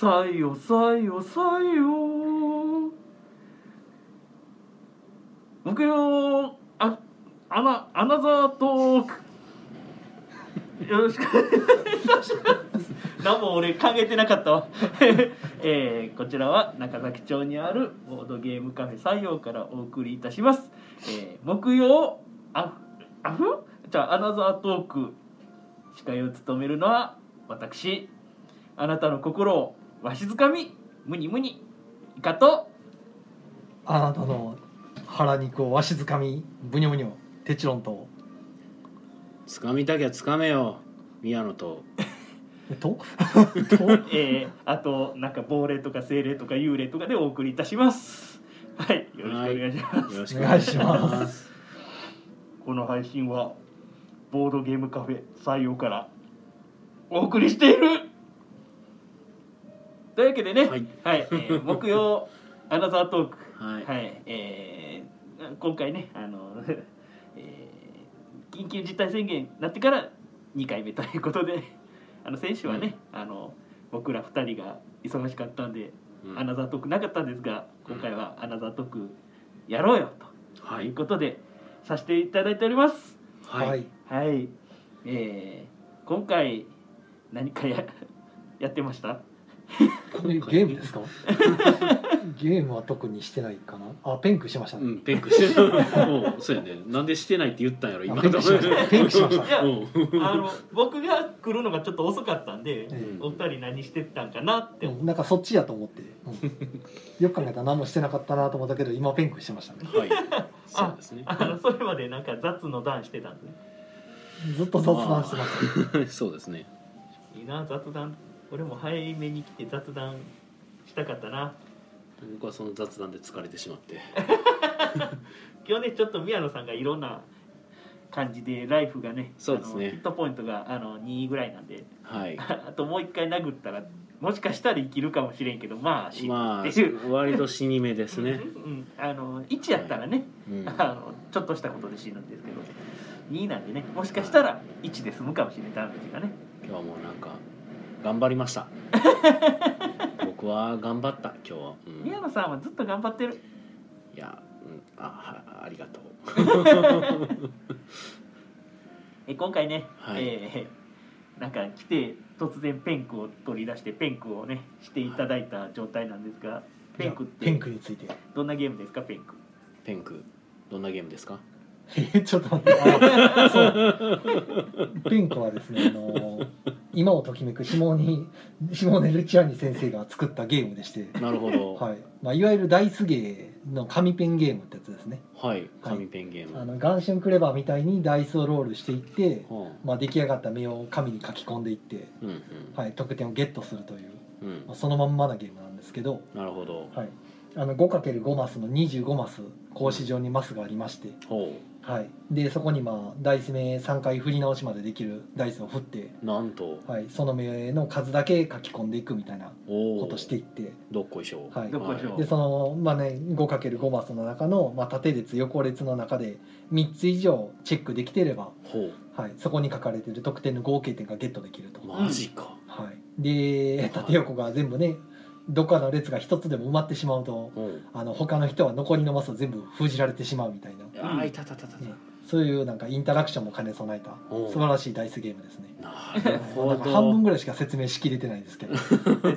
さよさよさよ木曜あアナアナザートーク。よろしく。お願いいたします何も俺考えてなかったわ、えーこちらは中崎町にあるボードゲームカフェ採用からお送りいたします、えー木曜ああふじゃあアナザートーク司会を務めるのは私。あなたの心をわしづかみムニムニイカとあなたの腹肉をわしづかみブニョブニョテチロンと。つかみたきゃつかめよ宮野と。と？えー、あとなんか亡霊とか精霊とか幽霊とかでお送りいたします。はいよろしくお願いします、よろしくお願いします。この配信はボードゲームカフェ採用からお送りしているというわけでね、はい。えー 木曜アナザートーク。はい、はい、えー今回ねあの、えー緊急事態宣言になってから2回目ということで あの先週はね、あの僕ら2人が忙しかったんで、うん。アナザートークなかったんですが今回はアナザートークやろうよとはい。いうことでさせていただいております。はい、はい。はい、えー今回何かややってました？ゲームですか？ゲームは特にしてないかな？あペンクしましたね、うんペンクしてるお うそうやね。なんでしてないって言ったんやろ今あペンクしましたペンクしましたいや うん。あの僕が来るのがちょっと遅かったんで、えお二人何してたんかなって。思うんなんかそっちやと思って、うん。よく考えたら何もしてなかったなと思ったけど今ペンクしてましたね。はい。そうですね。あのそれまでなんか雑の段してたんでずっと雑談してました、そうですね。いいな雑談俺も早めに来て雑談したかったな。僕はその雑談で疲れてしまって。今日ねちょっと宮野さんがいろんな感じでライフがねそうですね。ヒットポイントがあの2ぐらいなんで。はい。あともう一回殴ったらもしかしたら生きるかもしれんけどまあ死ぬまあ割と死に目ですね、うん、あの1やったらね、うん、あのちょっとしたことで死ぬんですけど2なんでねもしかしたら1で済むかもしれないダメージがね。今日はもうなんか頑張りました。僕は頑張った今日は、うん、宮野さんはずっと頑張ってる。いや、うん、あはありがとう。え今回ね、はい。えーなんか来て突然ペンクを取り出してペンクをねしていただいた状態なんですがペンクってペンクについて。どんなゲームですかペンク？ペンク。どんなゲームですか？え ちょっと待って。あそう。ペンクはですねあの今をときめくシモーニシモーネ・ ルチアーニ先生が作ったゲームでして、なるほど。はい。まあ、いわゆるダイスゲーの紙ペンゲームってやつですね。はい。紙ペンゲーム、あのガンシュンクレバーみたいにダイスをロールしていって、はまあ、出来上がった目を紙に書き込んでいって、あ、うんうん、はい、得点をゲットするという、うん。まあ、そのまんまなゲームなんですけど、なるほど。はい、あの 5×5 マスの25マス格子状にマスがありまして、ほはい、でそこにまあダイス目3回振り直しまでできるダイスを振って、うなんと。はい、その目の数だけ書き込んでいくみたいなおおことしていって、どっこいしょはい。どっこいしょでその、まあね、5×5 マスの中の、まあ、縦列横列の中で3つ以上チェックできてれば、ほはい、そこに書かれてる得点の合計点がゲットできると、うマジか、はい、で縦横が全部ねどっかの列が一つでも埋まってしまうとほうあの他の人は残りのマスを全部封じられてしまうみたいな、あーいたたたたた、ね。そういうなんかインタラクションも兼ね備えた素晴らしいダイスゲームですね。なるほなんか半分どぐらいしか説明しきれてないんですけど、です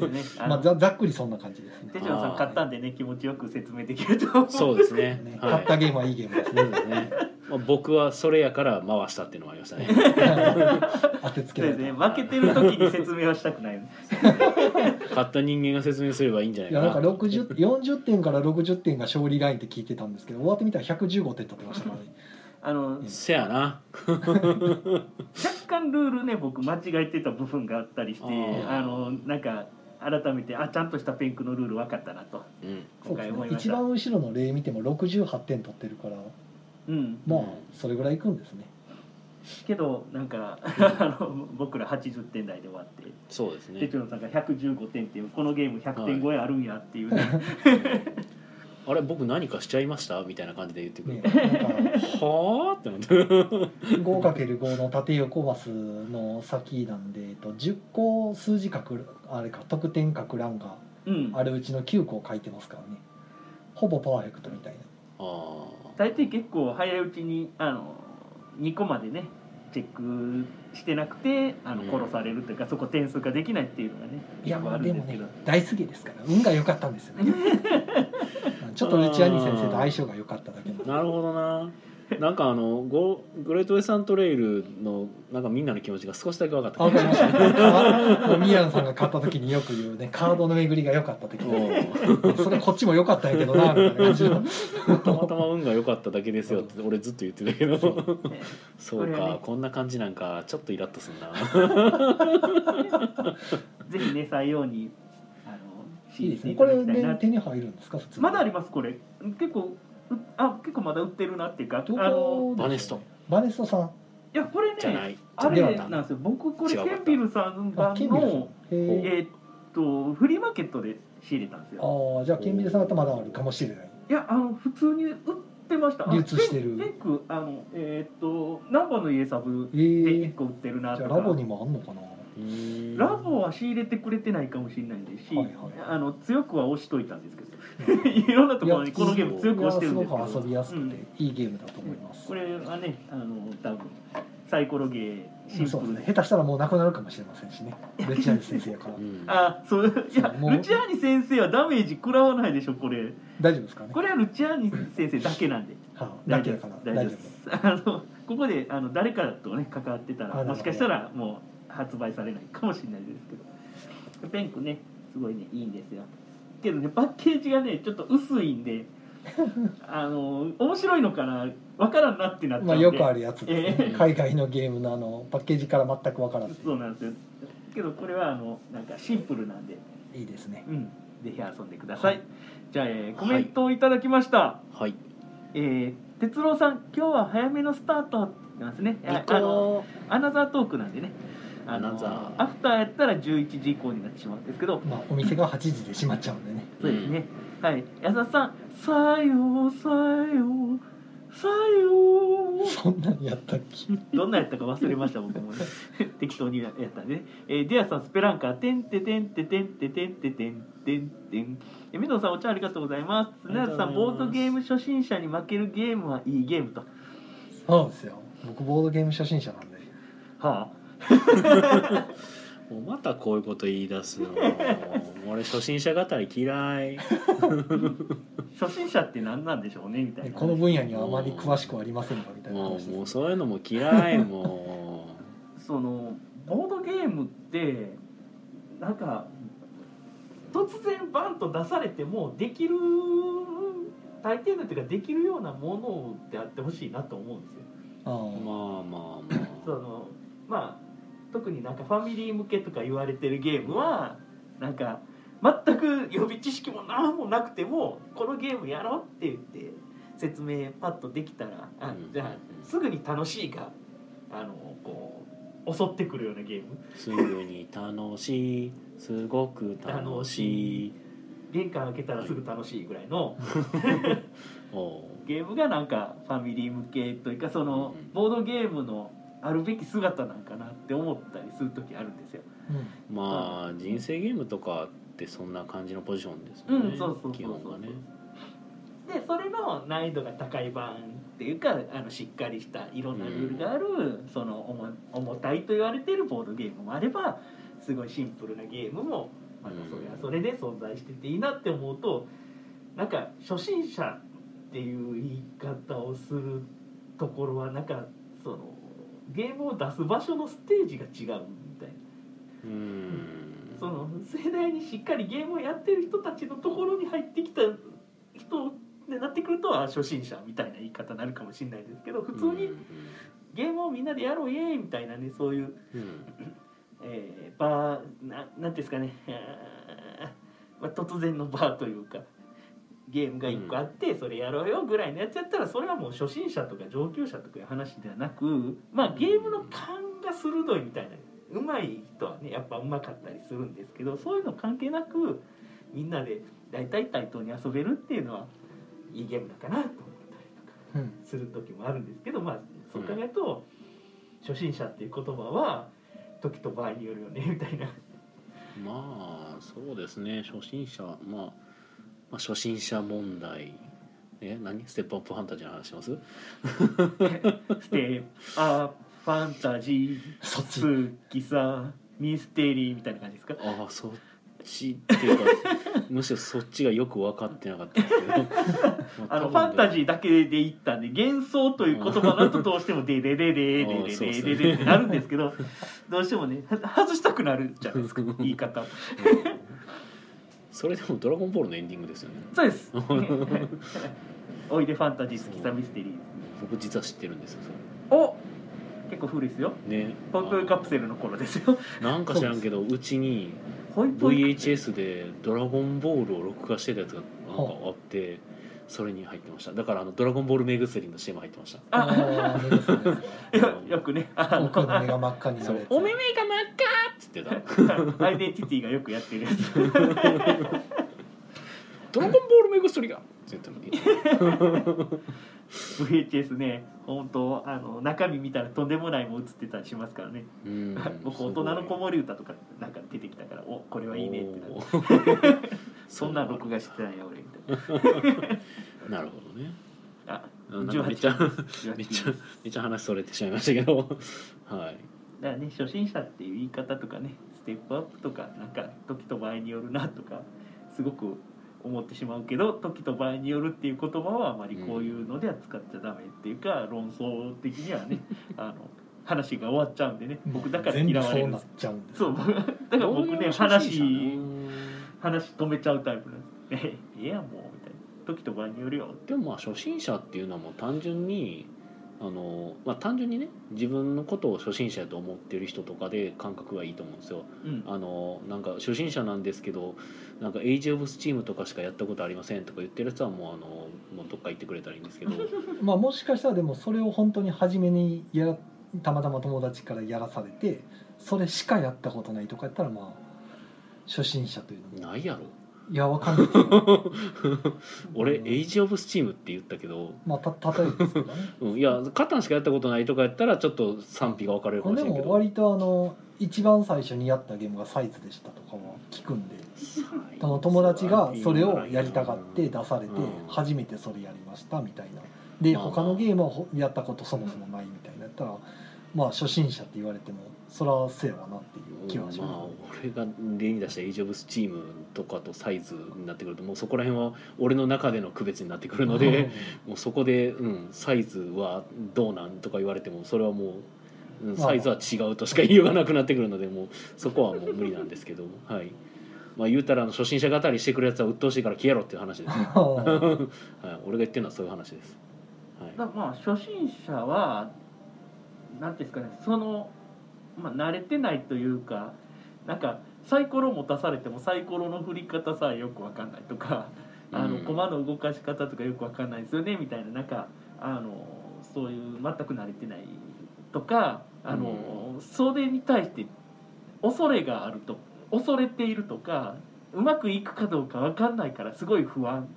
ねあまあ、の。ざざっくりそんな感じですね。手。品さん買ったんでね気持ちよく説明できると思う。そうですね。ねはい買ったゲームはいいゲームですね。ね、まあ、僕はそれやから回したっていうのもありましたね。当てつけそうですね。負けてる時に説明はしたくない。買った人間が説明すればいいんじゃないいやなんかかな60 40点から60点が勝利ラインって聞いてたんですけど終わってみたら115点取ってましたからね。あのせやな。若干ルールね僕間違えてた部分があったりしてあー。あのなんか改めてあちゃんとしたペンクのルール分かったなと。うん。そうですね今回思いました。一番後ろの例見ても68点取ってるからうん。まあうんそれぐらいいくんですね。けどなんか あの僕ら80点台で終わって。そうですね。手帳さんが115点っていうこのゲーム100点超えあるんやっていうね、「あれ僕何かしちゃいました?」みたいな感じで言ってくるね、なんか「はあ?」ってなって。5×5 の縦横マスの先なんで、えっと、10個数字書くあれか得点書く欄がうん。あるうちの9個書いてますからね。ほぼパーフェクトみたいな。あ大抵結構早いうちにあの2個までねチェックしてなくてあのうん。殺されるというか、そこ点数ができないっていうのがねいやまあでもね大好きですから運が良かったんですよね。ちょっとルチアニ先生と相性が良かっただけなるほどななんかあのゴグレートウェスタントレイルのなんかみんなの気持ちが少しだけ分かった。あわかりました。ミヤンさんが買った時によく言うねカードの巡りが良かった時う。んそれこっちも良かったんやけどなみたいな。感じのたまたま運が良かっただけですよって俺ずっと言ってたけど。ねそうかこんな感じなんかちょっとイラッとするな。ぜひね採用にあのいいですね。いこれで手に入るんですか普通にまだありますこれ。結構うあ結構まだ売ってるなっていうかあのバネスト。バネストさん。いやこれねあれなんですよ。僕これケンビルさんあ版ケンビルさん。のえーっとフリーマーケットで仕入れたんですよ。ああじゃあケンビルさんだとまだあるかもしれない。いやあの普通に売ってました。あ流通してる。ペンペンクあのえーっとナンバーの家サブえでー。1個売ってるなじとか。ゃあラボにもあんのかな？ラボは仕入れてくれてないかもしれないですし、はいはい。あの強くは押しといたんですけど いろんなところにこのゲーム強く押してるんですけど。すごく遊びやすくうん。ていいゲームだと思います、これはねあの多分サイコロゲーシンプルで。ね。下手したらもうなくなるかもしれませんしね。ルチアニ先生やから。うんあそういやルチアーニ先生はダメージ食らわないでしょこれ。大丈夫ですかね？これはルチアーニ先生だけなんで。はあ、だけだから。大丈夫です。あのここであの誰かとね関わってたらもしかしたらもう発売されないかもしれないですけど。ペンクねすごいねいいんですよ。けどねパッケージがねちょっと薄いんで あの面白いのかなわからんなってなっちゃうんで。まあよくあるやつですね、え海外のゲームのあのパッケージから全く分からずそうなんですよ。けどこれはあのなんかシンプルなんで。いいですね。うん。ぜひ遊んでください、はい。じゃあ、えーコメントをいただきました、はい。えー哲郎さん今日は早めのスタートってますね。ああのアナザートークなんでねあのアフターやったら11時以降になってしまうんですけど。まあお店が8時で閉まっちゃうんでね。そうですね、はい。安田さん「さようさようさよう」そんなにやったっけ？どんなやったか忘れました僕もね。適当にやったんでね、えー、ディアさんスペランカーてんててんててんててんててんてんてん。え水野さんお茶ありがとうございます。砂田さんボードゲーム初心者に負けるゲームはいいゲームと。そうですよ。僕ボードゲーム初心者なんで。はもうまたこういうこと言い出すの。俺初心者語り嫌い。あ初心者って何なんでしょうねみたいな。でこの分野にはあまり詳しくありませんがみたいなもう話です。もうそういうのも嫌いもそのボードゲームってなんか突然バンと出されてもできる大抵のっていうかできるようなものであってほしいなと思うんですよ。ああうまあまあまそのまあ特になんかファミリー向けとか言われてるゲームはなんか全く予備知識も何もなくてもこのゲームやろうって言って説明パッとできたらあうんじゃあすぐに楽しいがあのこう襲ってくるようなゲーム。あすぐに楽しいすごく楽しい。玄関開けたらすぐ楽しいぐらいの ゲームがなんかファミリー向けというかそのうん。ボードゲームのあるべき姿なんかなって思ったりする時あるんですよ。うん。まあ人生ゲームとかってそんな感じのポジションですよね、うんそうそう基本がね。でそれの難易度が高い版っていうかあのしっかりしたいろんなルールがある、その重重たいと言われているボードゲームもあればすごいシンプルなゲームもまたそれはそれで存在してていいなって思うとなんか初心者っていう言い方をするところはなんかそのゲームを出す場所のステージが違うみたいな。うん。その世代にしっかりゲームをやってる人たちのところに入ってきた人でなってくるとあ初心者みたいな言い方になるかもしれないですけど普通にゲームをみんなでやろうイエーイみたいなねそういう、うん。うんえーバーななんていうんですかね、まあ、突然のバーというかゲームが1個あってそれやろうよぐらいのやつやったらそれはもう初心者とか上級者とかいう話ではなく。まあゲームの勘が鋭いみたいな。うまい人はねやっぱうまかったりするんですけどそういうの関係なくみんなで大体対等に遊べるっていうのはいいゲームだかなと思ったりとかうんする時もあるんですけどまあそう考えると、初心者っていう言葉は時と場合によるよねみたいな。まあそうですね。初心者、まあ、まあ初心者問題。え何？ステップアップファンタジーの話します？ステあファンタジそっち。さミステリーみたいな感じですか？ああそっちっていうか むしろそっちがよく分かってなかったんですけど。あのファンタジーーだけで言ったんで幻想という言葉だとどうしても「デデデデデデデデデデ」ってなるんですけどどうしてもね外したくなるじゃないですか言い方それでも「ドラゴンボール」のエンディングですよね。そうです。おいでファンタジー好きさミステリー僕実は知ってるんですよお結構古いですよ。ね。ポイポイカプセルの頃ですよ。あなんか知らんけどうちに VHS で「ドラゴンボール」を録画してたやつがなんかあってそれに入ってました。だからあの「ドラゴンボール目薬」の CM 入ってました。ああよ よくね。あの目が真っ赤になそうるお目目が真っ赤っつってた。アイデンティティがよくやってるやつ「ドラゴンボール目薬が」って言っ VHS ね本当あの中身見たらとんでもないもん映ってたりしますからね。うん。僕大人の子守歌とかなんか出てきたからおこれはいいねってなおって。ー。そんな録画してたんや俺みたいな。なるほどね。あめっちゃ18めっちゃめっちゃ話それてしまいましたけど。はい。だからね初心者っていう言い方とかねステップアップとかなんか時と場合によるなとかすごく思ってしまうけど時と場合によるっていう言葉はあまりこういうのでは使っちゃダメっていうか、論争的にはね あの話が終わっちゃうんでね。僕だから全嫌われるんですちゃうんです。そう。僕 だから僕ね話な話止めちゃうタイプなんです。えええやんもうみたいな。時と場合によるよ。でもまあ初心者っていうのはもう単純にあの、まあ、単純にね自分のことを初心者やと思ってる人とかで感覚がいいと思うんですよ。うん。あのなんか初心者なんですけどなんか Age of Steam とかしかやったことありませんとか言ってるやつはもうあのもうどっか行ってくれたらいいんですけど。まあもしかしたらでもそれを本当に初めにやらたまたま友達からやらされてそれしかやったことないとかやったらまあ初心者というのも。ないやろいやわかんない。俺 Age of Steam って言ったけど、まあた例えですけどね。うん、いやカタンしかやったことないとかやったらちょっと賛否が分かれるかもしでれんけど。も割とあの一番最初にやったゲームがサイズでしたとかは聞くんで。その友達がそれをやりたがって出されてうん。初めてそれやりましたみたいな。で他のゲームはほやったことそもそもないみたいなやったらまあ初心者って言われてもそらせやわなっていう気はしまあま俺が例に出したエイジ・オブ・スチームとかとサイズになってくるともうそこら辺は俺の中での区別になってくるすので もうそこで、うん、サイズはどうなんとか言われてもそれはもう、うん、まあ。サイズは違うとしか言いようがなくなってくるのでもうそこはもう無理なんですけど はい。まあ言うたら初心者語りしてくるやつは鬱陶しいから消えろっていう話です、ね。はい、俺が言ってるのはそういう話です、はい、まあ初心者はなんていうんですかねその、まあ、慣れてないというかなんかサイコロ持たされてもサイコロの振り方さえよくわかんないとかあのうん駒の動かし方とかよくわかんないですよねみたいななんかあのそういう全く慣れてないとかあの、それに対して恐れがあると恐れているとかうまくいくかどうかわかんないからすごい不安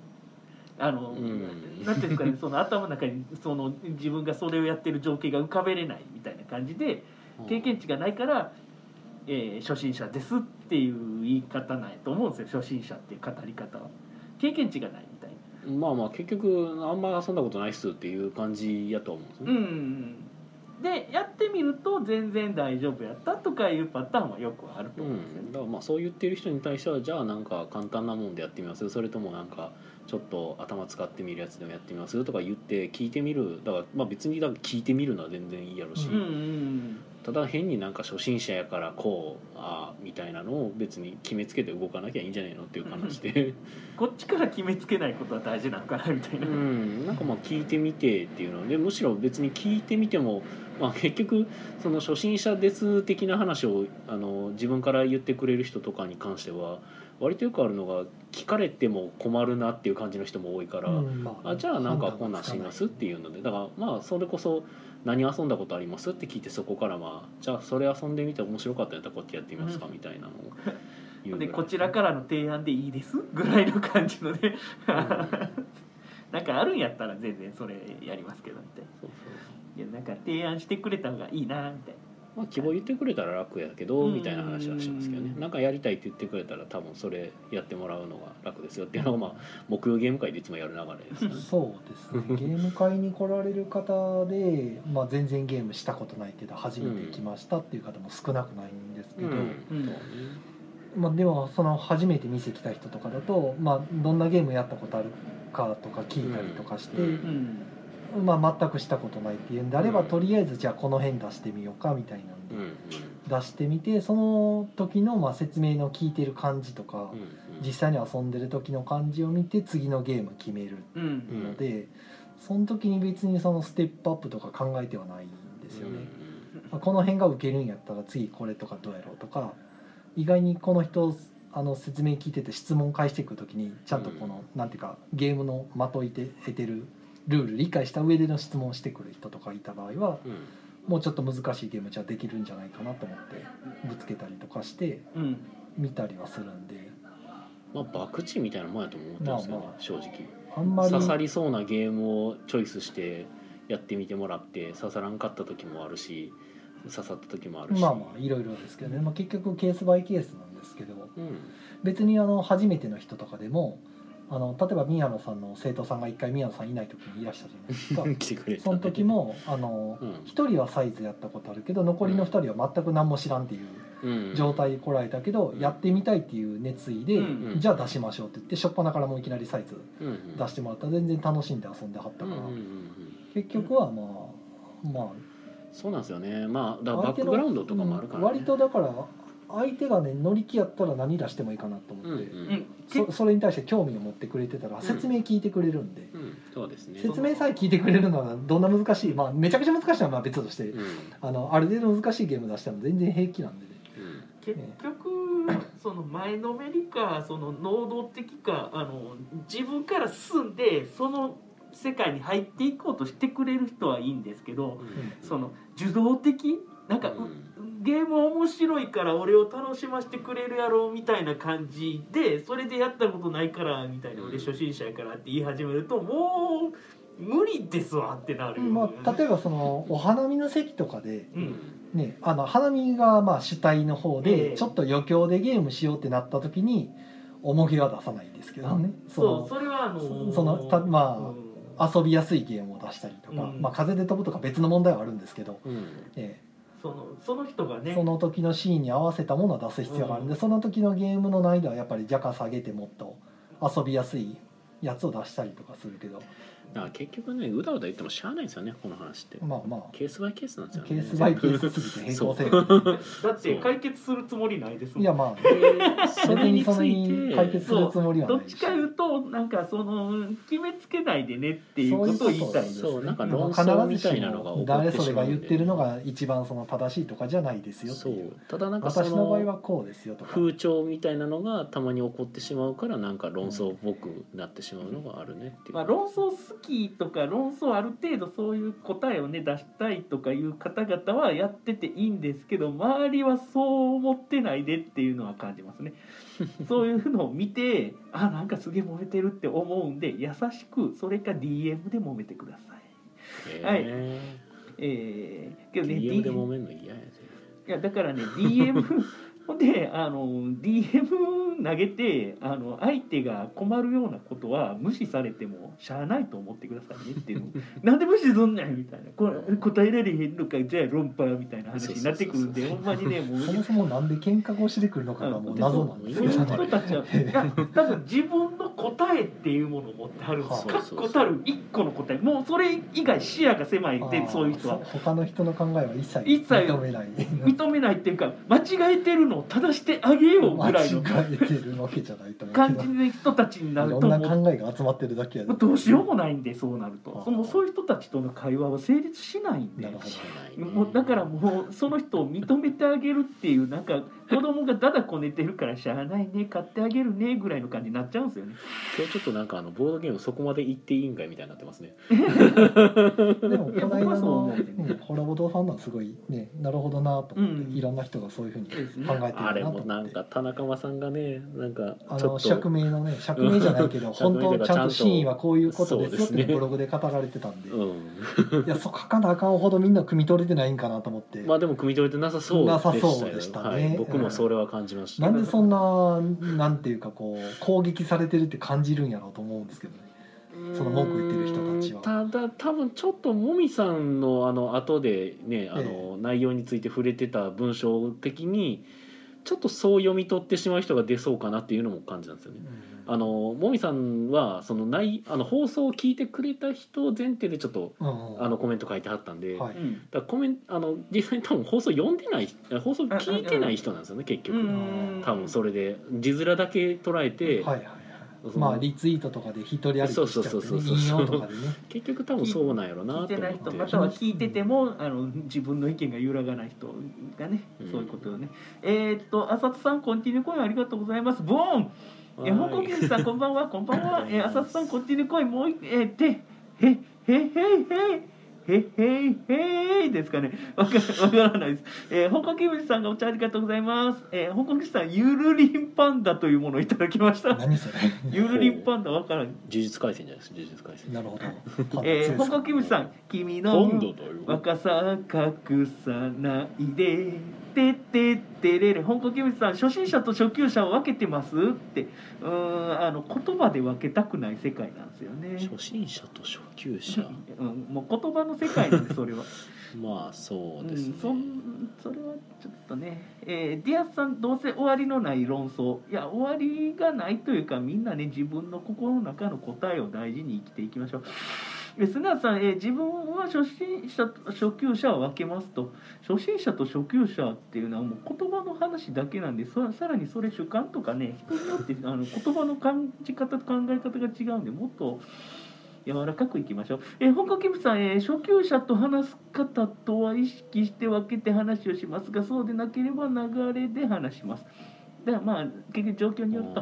あの、うん。なんていうんですかねその頭の中にその自分がそれをやってる情景が浮かべれないみたいな感じで経験値がないから、えー初心者ですっていう言い方なんやと思うんですよ初心者っていう語り方は。経験値がないみたいな。まあまあ結局あんま遊んだことないっすっていう感じやと思うんですね、うん。でやってみると全然大丈夫やったとかいうパターンはよくあると思うんですよね。うん、だからまあそう言ってる人に対してはじゃあなんか簡単なもんでやってみます。それともなんかちょっと頭使ってみるやつでもやってみますとか言って聞いてみる。だからまあ別にだから聞いてみるのは全然いいやろし、ただ変になんか初心者やからこうああみたいなのを別に決めつけて動かなきゃいいんじゃないのっていう話で。こっちから決めつけないことは大事なのかなみたいうな、ん。なんかまあ聞いてみてっていうのでむしろ別に聞いてみても、まあ、結局その初心者です的な話をあの自分から言ってくれる人とかに関しては割とよくあるのが聞かれても困るなっていう感じの人も多いから、うん。まあじゃあなんかこんなんしますっていうのでだからまあそれこそ何遊んだことありますって聞いてそこからまあじゃあそれ遊んでみて面白かったんやったらこっちやってみますかみたいなのを 言うぐらい。でこちらからの提案でいいですぐらいの感じのね。なんかあるんやったら全然それやりますけどみたいなそうそう。いやなんか提案してくれた方がいいなみたいなまあ希望言ってくれたら楽やけどうん。みたいな話はしますけどね。なんかやりたいって言ってくれたら多分それやってもらうのが楽ですよっていうのがまあ木曜ゲーム会でいつもやる流れですよね。そうですね。ゲーム会に来られる方で、まあ、全然ゲームしたことないけど初めて来ましたっていう方も少なくないんですけど、うん。うん。そうね。まあ、でもその初めて店来た人とかだと、まあ、どんなゲームやったことあるかとか聞いたりとかして、うんうんまあ、全くしたことないっていうんであれば、うん。とりあえずじゃあこの辺出してみようかみたいなんで、うんうん。出してみてその時のまあ説明の聞いてる感じとか、うん実際に遊んでる時の感じを見て次のゲーム決めるうんうん。ので、その時に別にそのステップアップとか考えてはないんですよね。まあこの辺が受けるんやったら次これとかどうやろうとか意外にこの人あの説明聞いてて質問返していく時にちゃんとこの、なんていうかゲームのまといて得てるルール理解した上での質問をしてくる人とかいた場合はうん。うんもうちょっと難しいゲームじゃできるんじゃないかなと思ってぶつけたりとかしてうん。見たりはするんで。まあ博打みたいなもんやと思ってるんですよねまあまあ。正直。あんまり。刺さりそうなゲームをチョイスしてやってみてもらって刺さらんかった時もあるし刺さった時もあるし。まあまあいろいろですけどね、まあ、結局ケースバイケースなんですけど。うん。別にあの初めての人とかでもあの例えば宮野さんの生徒さんが一回宮野さんいない時にいらしたじゃないですか。その時もあのうん。1人はサイズやったことあるけど残りの2人は全く何も知らんっていううん状態で来られたけど、うん。やってみたいっていう熱意で、うん。じゃあ出しましょうって言って初っ端からもういきなりサイズ出してもらったら全然楽しんで遊んではったから、結局はまあまそうなんですよね。まあだバックグラウンドとかもあるから、ね。うん割とだから相手がね乗り気やったら何出してもいいかなと思って、うんうん。うん。そそれに対して興味を持ってくれてたら説明聞いてくれるんで、うん。そうですね。説明さえ聞いてくれるのはどんな難しいまあめちゃくちゃ難しいのはまあ別として、うん。あのある程度難しいゲーム出しても全然平気なんでね。結局その前のめりかその能動的かあの自分から進んでその世界に入っていこうとしてくれる人はいいんですけどその受動的なんか、ゲーム面白いから俺を楽しませてくれるやろみたいな感じでそれでやったことないからみたいな俺初心者やからって言い始めるともう無理ですわってなる、まあ、例えばそのお花見の席とかで、うん。ね、あの花見がまあ主体の方えでえちょっと余興でゲームしようってなった時に重げは出さないですけどね。そうそそれはあのそそのたまあうん。の遊びやすいゲームを出したりとか、うん。まあ、風で飛ぶとか別の問題はあるんですけど、うん。えそのその人がねえその時のシーンに合わせたものを出す必要がある。ん。で、うんその時のゲームの難易度はやっぱり若干下げてもっと遊びやすいやつを出したりとかするけどだから結局ねうだうだ言ってもしゃあないんですよねこの話って。まあまあ。ケースバイケースなんですよね。ケースバイケースすぎて。平行線だって解決するつもりないですもん。いやまあ。でそれについてに解決するつもりはない。どっちかいうとなんかその決めつけないでねっていうことを言いたいんですそう。なんか論争みたいなのが起こって誰それが言ってるのが一番その正しいとかじゃないですよってそいう。う。ただなんかそ私の場合はのこうですよとか。風潮みたいなのがたまに起こってしまうからなんか論争っぽくなってしまうのがあるねっていう、まあ、論争好きとか論争ある程度そういう答えをね出したいとかいう方々はやってていいんですけど周りはそう思ってないでっていうのは感じますね。そういうのを見てあなんかすげえ揉めてるって思うんで優しくそれか DM で揉めてください。ええー、けーどね DM で揉めんの嫌やぜいやだからね DM ほんであの DM 投げてあの相手が困るようなことは無視されてもしゃあないと思ってくださいねっていうの。なんで無視すんねんみたいな。これ答えられへんのかじゃあ論破みたいな話になってくるんでほんまにねもう。そもそもなんで喧嘩腰でくるのかがもう謎なんですそういう。けどね人たちはいや多分自分の答えっていうものを持ってはるんですはあ確固たる一個の答え。もうそれ以外視野が狭いでそういう人は。他の人の考えは一切一切。認めない。認めないっていうか間違えてるのを正してあげようぐらいの間違えてるわけじゃないと思う感じの人たちにないるろんな考えが集まってるだけやで。どうしようもないんでそうなるとはあそのそういう人たちとの会話は成立しないんで。なるほど。知らないね。もうだからもうその人を認めてあげるっていうなんか子供がだだこねてるからしゃあないね買ってあげるねぐらいの感じになっちゃうんですよね。今日ちょっとなんかあのボードゲームそこまで行っていいんかいみたいになってますね。でもこの間の、ねね、ホラボドファンはすごいねなるほどなと思って、うん。いろんな人がそういうふうに考えてるなとあれ思って。もなんか田中間さんがねなんかあちょっと。の釈明のね釈明じゃないけど 本当ちゃんと真意はこういうことですよってそうですねブログで語られてたんで、うん。いやそう書かなあかんほどみんな汲み取れてないんかなと思って、まあでも汲み取れてなさそうでしたよなさそうでしたね。はい、僕もそれは感じました、なんでそんななんていうかこう攻撃されてるって感じるんやろうと思うんですけどね。その文句言ってる人たちは。ただ多分ちょっともみさんのあの後でねあの、内容について触れてた文章的にちょっとそう読み取ってしまう人が出そうかなっていうのも感じなんですよね。あのもみさんはそのないあの放送を聞いてくれた人前提でちょっとうんあのコメント書いてはったんで、はい。うん。だコメンあの実際に多分放送読んでない放送聞いてない人なんですよね結局、うん多分それで字面だけ捉えて、はいはいまあリツイートとかで一人歩きしちゃって、そうそうそうそうね、引用とかでね。結局多分そうなんやろなと思って。聞いてない人または聞いててもあの自分の意見が揺らがない人がね、うん。そういうことよね。えーっと浅田さんコンティニューコインありがとうございます。ボーンえほこ港県さんこんばんは こんばんはえ浅田さんこっちに来いもうえー、てへへへへへへいへいですかね。わかからないです。えー、ほこきむチさんがお茶ありがとうございます。えー、ほこきさん、ゆるりんパンダというものをいただきました。何それ。ゆるりんパンダわからん。呪術廻戦じゃないです。呪術廻戦。なるほど。えー、ほこきむチさん、君の若さ隠さないで。てってってれれ香港キムチさん初心者と初級者を分けてますってうーんあの言葉で分けたくない世界なんですよね。初心者と初級者？うん、もう言葉の世界なんで それは。まあそうですねうん、そんそれはちょっとね、えーディアスさんどうせ終わりのない論争いや終わりがないというかみんなね自分の心の中の答えを大事に生きていきましょう。えー砂田さん、えー自分は初心者と初級者を分けますと初心者と初級者っていうのはもう言葉の話だけなんでそさらにそれ主観とかね人によって あの言葉の感じ方と考え方が違うんでもっと柔らかくいきましょう。えー、本格キムさん、えー初級者と話す方とは意識して分けて話をしますが、そうでなければ流れで話します。だからまあ、結局状況によって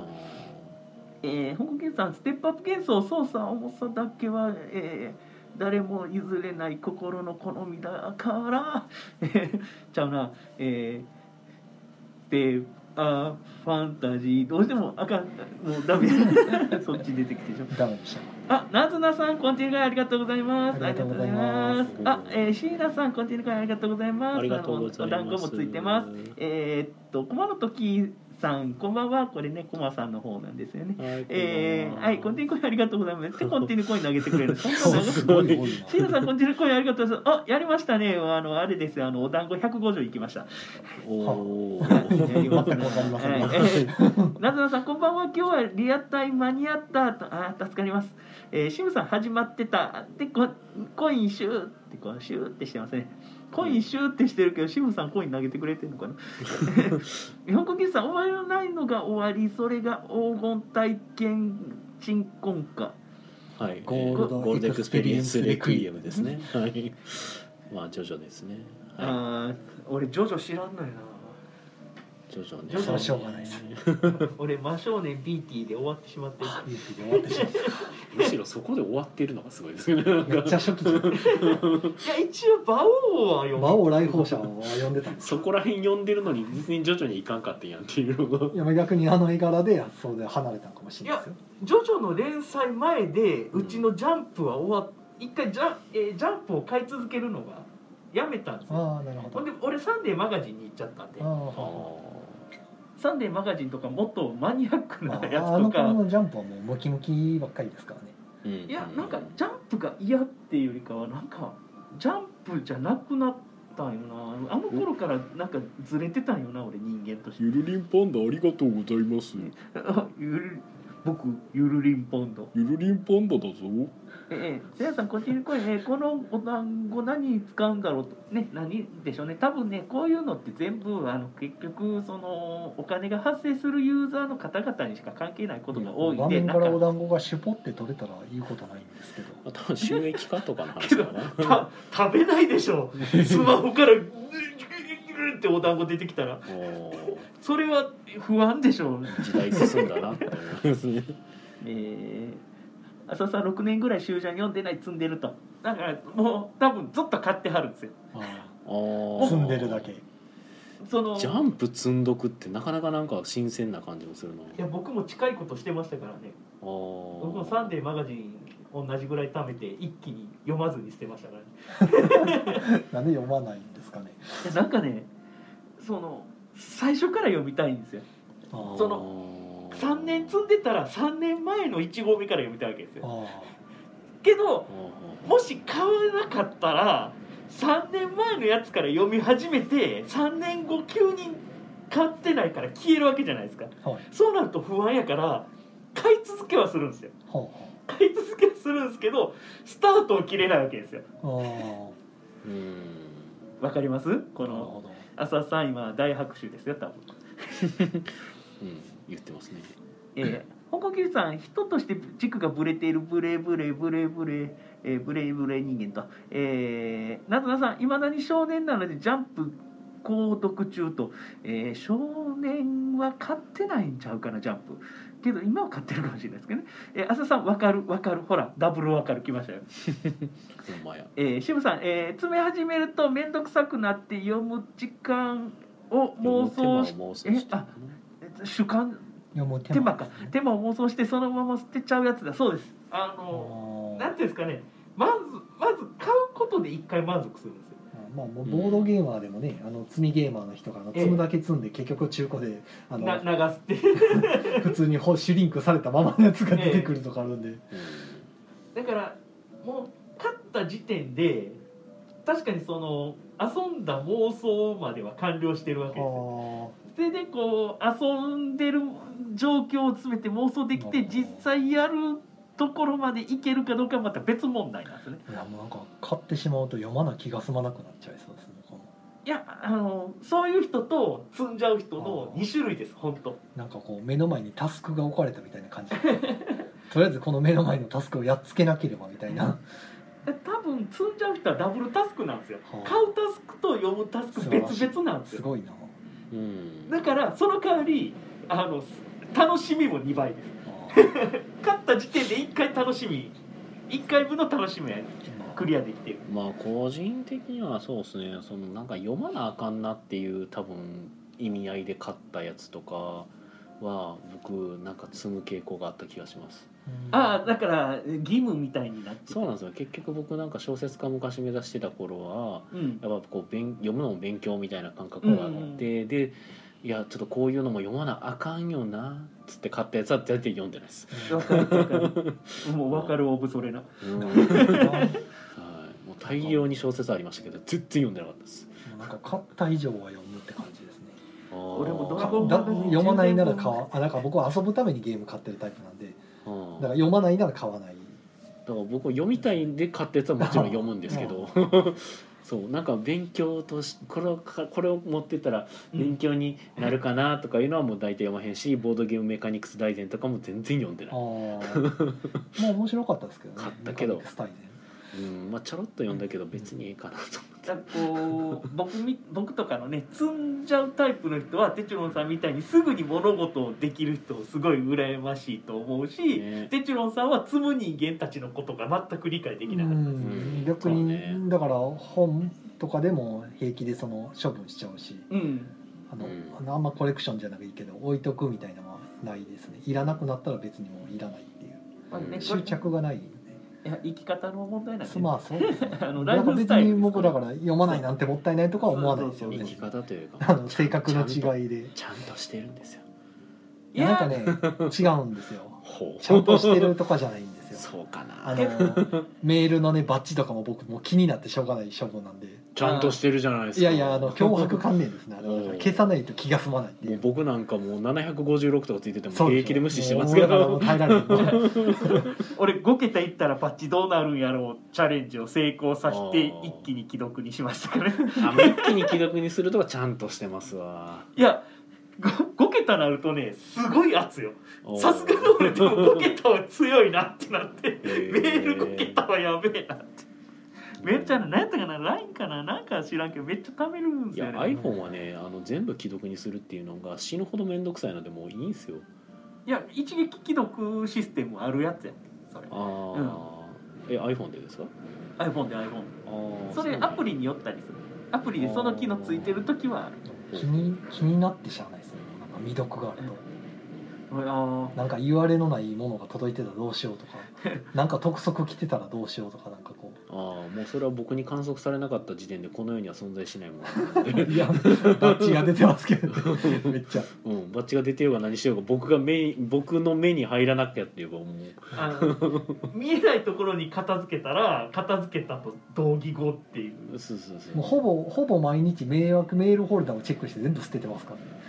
えー、本格キムさん、ステップアップ幻想、操作、重さだけは、えー誰も譲れない心の好みだから、えーちゃうな、えー、ステップアップファンタジー、どうしてもあかん、もうダメ、そっち出てきてしょ。ダメでした。あ、なずなさん、コンティニュー会ありがとうございます。ありがとうございます。あえー、シーラさん、コンティニュー会ありがとうございます。ありがとうございます。お団子もついてます。えーっと、駒の時さん、こんばんは。これね、駒さんの方なんですよね。はいえー、はい、コンティニューコインありがとうございます。で、コンティニューコイン投げてくれる。そんなさん、コンティニューコインありがとうございます。あ、やりましたね。あの、あれですよ。あの、お団子150いきました。おおわかりまなずなさんこんばんは今日はリアタイ間に合ったとあー助かります、えー、シムさん始まってたでココインシューってこうシューってしてますねコインシューってしてるけどシムさんコイン投げてくれてるのかな？日本国技術さん終わらないのが終わり？それが黄金体験鎮魂歌はい。ゴールドゴールドエクスペリエンスレクイエムですね。はい。まあジョジョですね。はあー俺ジョジョ知らんのよな。いジョジョねジョジョはしょうがない。で す俺真正面 BT で終わってしまって。るいい日で終わってしまっ むしろそこで終わってるのがすごいですね。なんためっかちゃ初期じゃん。いや一応馬王は読魔王来訪者は読んでたんです。そこら辺読んでるのに別にジョジョにいかんかってんやんっていうのが。いや逆にあの絵柄でそうで離れたのかもしれないですよ。ジョジョの連載前でうちのジャンプは終わっ一回ジャ,、えージャンプを買い続けるのがやめたんですよ。ああなるほど。ほんで俺サンデーマガジンに行っちゃったんで。あああサンデーマガジンとかもっとマニアックなまやつあ、あのとか頃のジャンプはもうムキムキばっかりですからね。ーうん。いやなんかジャンプが嫌っていうよりかはなんかジャンプじゃなくなったんよな。あの頃からなんかずれてたんよな俺人間として。ゆるりんパンダありがとうございます。あゆる僕ゆるりんポンドゆるりんパンダだぞ。ええ、せやさんこっちに来い。ねこのお団子何に使うんだろうと。ね何でしょうね。多分ねこういうのって全部あの結局そのお金が発生するユーザーの方々にしか関係ないことが多いん画面でなんかからお団子がシュポって取れたらいいことないんですけど。まあ多分収益化とかの話かな。た 食べないでしょ。スマホからーってお団子出てきたらそれは不安でしょう。時代進んだなって思いますね。えー、浅田さん6年ぐらい習字読んでない積んでると。だからもう多分ずっと買ってはるんですよ。ああー。積んでるだけ。そのジャンプ積んどくってなかなかなんか新鮮な感じもするな。いや僕も近いことしてましたからね。あ僕もーサンデーマガジン同じぐらい貯めて一気に読まずに捨てましたからね。なんで読まないんですかね。いやなんかねその最初から読みたいんですよ。その3年積んでたら3年前の1号目から読みたいわけですよ。あけどあもし買わなかったら3年前のやつから読み始めて3年後急に買ってないから消えるわけじゃないですか。ーはい。そうなると不安やから買い続けはするんですよ。は買い続けはするんですけどスタートを切れないわけですよわかります？この浅田さん今大拍手ですよ多分。うん言ってますね。えー、香港キリさん人として軸がブレているブレブレブレブレ、えー、ブレブレ人間と、えー、なずなさんいまだに少年なのでジャンプ購読中と、えー、少年は買ってないんちゃうかなジャンプけど今は買ってるかもしれないですけどね、えー、浅田さんわかるわかる？ほらダブルわかるきましたよ。えー、渋さん、えー、詰め始めると面倒くさくなって読む時間を妄想し手間を妄想えしてあ主観？読む手手間か。手間を妄想してそのまま捨てちゃうやつだ。そうです。あのあなんていうんですかね。まずまず買うことで一回満足するんですよ。ーまあもうボードゲーマーでもねあの積みゲーマーの人があのええ。積むだけ積んで結局中古であのな流すって。普通にほシュリンクされたままのやつが出てくるとかあるんで、だからもう買った時点で確かにその遊んだ妄想までは完了してるわけですよ。あそれでこう遊んでる状況を詰めて妄想できて実際やるところまでいけるかどうかはまた別問題なんですね。あいやもうなんか買ってしまうと読まな気が済まなくなっちゃいそうですねいやあのそういう人と積んじゃう人の2種類です本当なんかこう目の前にタスクが置かれたみたいな感じ。とりあえずこの目の前のタスクをやっつけなければみたいな。多分積んじゃう人はダブルタスクなんですよ。はあ。買うタスクと読むタスク別々なんですよ。すごいな。うん。だからその代わりあの楽しみも2倍です 勝った時点で1回楽しみ。1回分の楽しみはまあ。クリアできてる。まあ個人的にはそうですね。そのなんか読まなあかんなっていう多分意味合いで買ったやつとかは僕なんか積む傾向があった気がします。うん。ああだから義務みたいになってる。そうなんですよ。結局僕なんか小説家昔目指してた頃はうん。やっぱこう勉読むのも勉強みたいな感覚があって、でいやちょっとこういうのも読まなあかんよなっつって買ったやつは全然読んでないです、わかるわかる。もうわかるオブそれな。うん。はい、うんもう大量に小説ありましたけど全然読んでなかったです。なんか買った以上は読むって感じですね。俺もドかラゴンだ読まないなら買わあなんか僕は遊ぶためにゲーム買ってるタイプなんでうん。だから読まないなら買わない。だから僕読みたいんで買ったやつはもちろん読むんですけどそうなんか勉強としこれをかこれを持ってったら勉強になるかなとかいうのはもう大体読まへんしボードゲームメカニクス大全とかも全然読んでない、ああまあ面白かったですけどね。買ったけど。メカニクス大全うんまあ、ちょろっと読んだけど別にいいかなとだからこう僕み 僕とかのね積んじゃうタイプの人はテチロンさんみたいにすぐに物事をできる人すごい羨ましいと思うし、ね。テチロンさんは積む人間たちのことが全く理解できなかったです、うん。逆に、そだから本とかでも平気でその処分しちゃうしうん。あの、うん。あのあんまコレクションじゃなくていいけど置いとくみたいなのはないですね。いらなくなったら別にもういらないっていう。まあね、執着がないいや生き方の問題なんで、まあそうですね。あのだから別ライフスタイルに僕だから読まないなんてもったいないとかは思わないですよね。生き方というか。あの性格の違いで。ちゃんとしてるんですよ。いやなんかね違うんですよ。ちゃんとしてるとかじゃないんですよ。そうかな。あのメールのねバッジとかも僕もう気になってしょうがない処分なんで。ちゃんとしてるじゃないですか。いやいやあの脅迫観念ですね。あれはだからう。ん消さないと気が済まないっていう。もう僕なんかもう756とかついててもそう。平気で無視してますけもうだからもどう耐えられない。俺5桁いったらパッチどうなるんやろうチャレンジを成功させてあー。一気に既読にしましたから一気に既読にするとかちゃんとしてますわ。いや 5, 桁なるとねすごい圧よ。さすがに俺でも5桁は強いなってなってメール5桁はやべえなって。めっちゃ何やったかな LINE かななんか知らんけどめっちゃ貯めるんですいやよね iPhone はねあの全部既読にするっていうのが死ぬほど面倒くさいのでもういいんすよ。いや一撃既読システムあるやつやそれ。ああ、え iPhone でですか？iPhone で iPhone それアプリによったりする。アプリでその機能ついてる時はある。気に気になってしゃあないか未読があるとあなんか言われのないものが届いてたらどうしようとか。なんか督促来てたらどうしようとかなんかこああもうそれは僕に観測されなかった時点でこの世には存在しないものなので。ういやバッチが出てますけど、ね、めっちゃ。うん、バッチが出てようが何しようが僕が目に僕の目に入らなきゃっていうかもう。あの見えないところに片付けたら片付けたと同義語っていう。そうそうそう。もうほぼほぼ毎日迷惑メールホルダーをチェックして全部捨ててますからね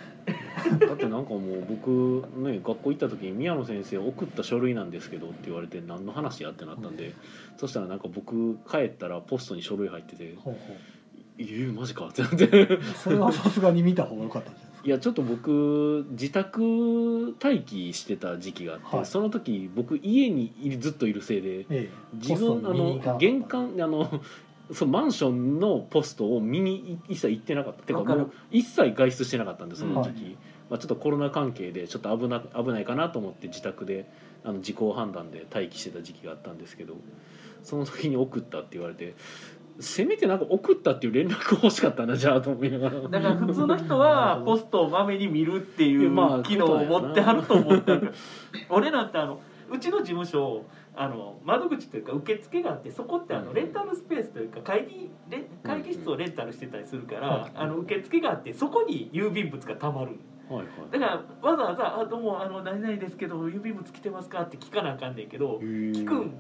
だってなんかもう僕ね学校行った時に宮野先生送った書類なんですけどって言われて何の話やってなったんで、そしたらなんか僕帰ったらポストに書類入っててほうほ「えー、マジか」ってなって。う それはさすがに見た方が良かったんじゃないですか。いやちょっと僕自宅待機してた時期があって、はい。その時僕家にずっといるせいでええ。自分あの玄関あのそうマンションのポストを見に一切行ってなかった。てかわかる。もう一切外出してなかったんでその時。期、はいまあ、ちょっとコロナ関係でちょっと危な危ないかなと思って自宅であの自己判断で待機してた時期があったんですけどその時に送ったって言われてせめてなんか送ったっていう連絡欲しかったなじゃあと思いながら。だから普通の人は ポストをまめに見るっていうまあ機能を持ってはると思ったから 俺なんてあのうちの事務所あの窓口というか受付があってそこってあのレンタルスペースというか会議レ会議室をレンタルしてたりするからあの受付があってそこに郵便物がたまるはいはい。だからわざわざ「あどうもあの何々ですけど郵便物来てますか?」って聞かなあかんねんけど聞聞くん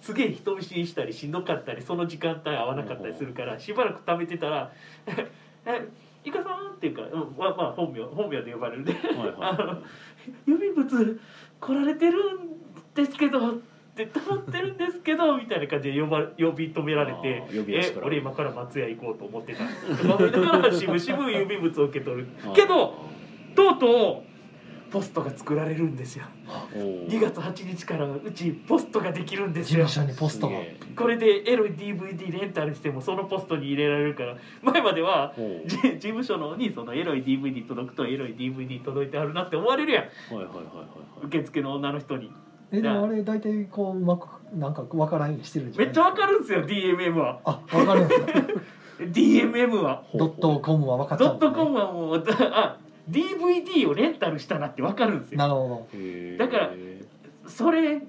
すげえ人見知りしたりしんどかったりその時間帯合わなかったりするからしばらく貯めてたら「えイカさん」っていうか、うんまあまあ本名本名で呼ばれるんではいはいあの郵便物来られてるんですけどって溜まってるんですけど みたいな感じで呼ば呼び止められてえ俺今から松屋行こうと思ってた。とか思いながらしぶしぶ郵便物を受け取る。けどとうとうポストが作られるんですよ。2 2月8日からうちポストができるんですよ。事務所にポストが。これでエロい DVD レンタルしてもそのポストに入れられるから。前まではじ事務所のにそのエロい DVD 届くとエロい DVD 届いてあるなって思われるやん。はいはいはいはいはい。受付の女の人に。えでもあ。れ大体こううまくなんか分からんようにしてるんじゃないめっちゃわかるんですよ DMM は。あ分かるんですか。DMM は。ドットコムは分かっちゃドッうんです、ね、トコムはもうあ DVD をレンタルしたなってわかるんですよ。なるほへー。だからそれ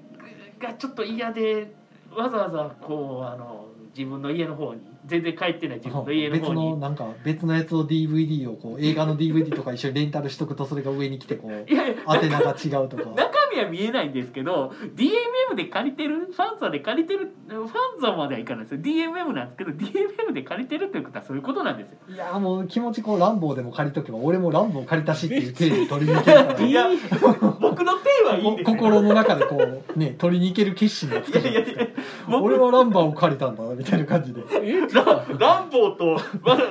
がちょっと嫌でわざわざこうあの自分の家の方に全然帰ってない自分どの家の別方に。のなんか別のやつを DVD をこう映画の DVD とか一緒にレンタルしとくとそれが上に来てこういやいや宛名が違うとか。中身は見えないんですけど DMM で借りてるファンザで借りてるファンザまではいかないですよ。DMM なんですけど DMM で借りてるということはそういうことなんですよ。いやもう気持ちこうランボーでも借りとけば俺もランボー借りたしっていう手で取りに行けるから。いや僕の手はいいんですよ。心の中でこうね 取りに行ける決心がついくじゃないですか。やいやいや僕俺はランバーを借りたんだみたいな感じで。ラランボーと、まだ、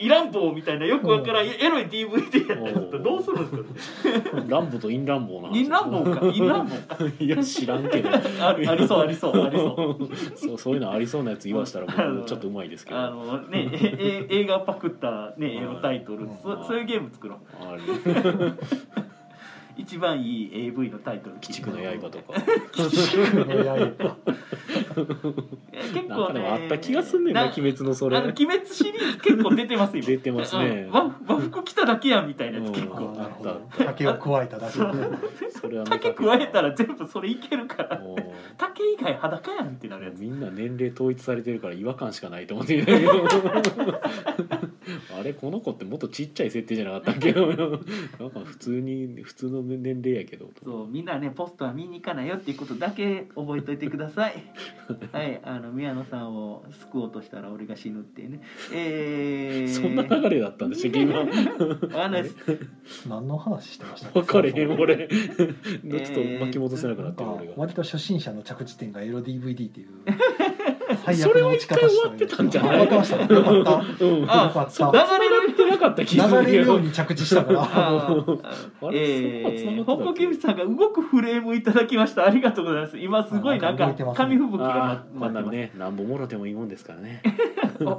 イランボーみたいなよくわからんエロい DVD やったらどうするんですか？ランボとインランボーな。話インランボーかインランボーかいや知らんけど。あありそうありそうありそう。そうそういうのありそうなやつ言わしたら僕もちょっとうまいですけどあのねええ映画パクったねエロタイトルうんそそういうゲーム作ろう。あれ一番いい AV のタイトル鬼畜の刃とか 結構ねあった気がすんねんなな鬼滅のそれ。あの鬼滅シリーズ結構出てますよ。出てますね。うん和和服着ただけやんみたいなやつ結う構んなるほど竹を加えただけ。でそれは竹加えたら全部それいけるから。もう。竹以外裸やんってなるやつ。みんな年齢統一されてるから違和感しかないと思ってたけど。あれこの子ってもっとちっちゃい設定じゃなかったっけ？なんか普通に普通の年齢やけど。そうみんなねポストは見に行かないよっていうことだけ覚えといてください はいあの宮野さんを救おうとしたら俺が死ぬっていうね。えー、そんな流れだったんでしょ今わかんないです。何の話してました？分かれへん俺。ちょっと巻き戻せなくなってる俺が。割と初心者の着地点がエロ DVD っていうそれは一回終わってたんじゃない？終わってました。よかった。うん。あよかった。流れる流なかった気が流れるように着地したから。あえー、本郷キムさんが動くフレームいただきました。ありがとうございます。今すごいなんか紙吹雪があなあこんなんねなんぼもろてもいいもんですからねあ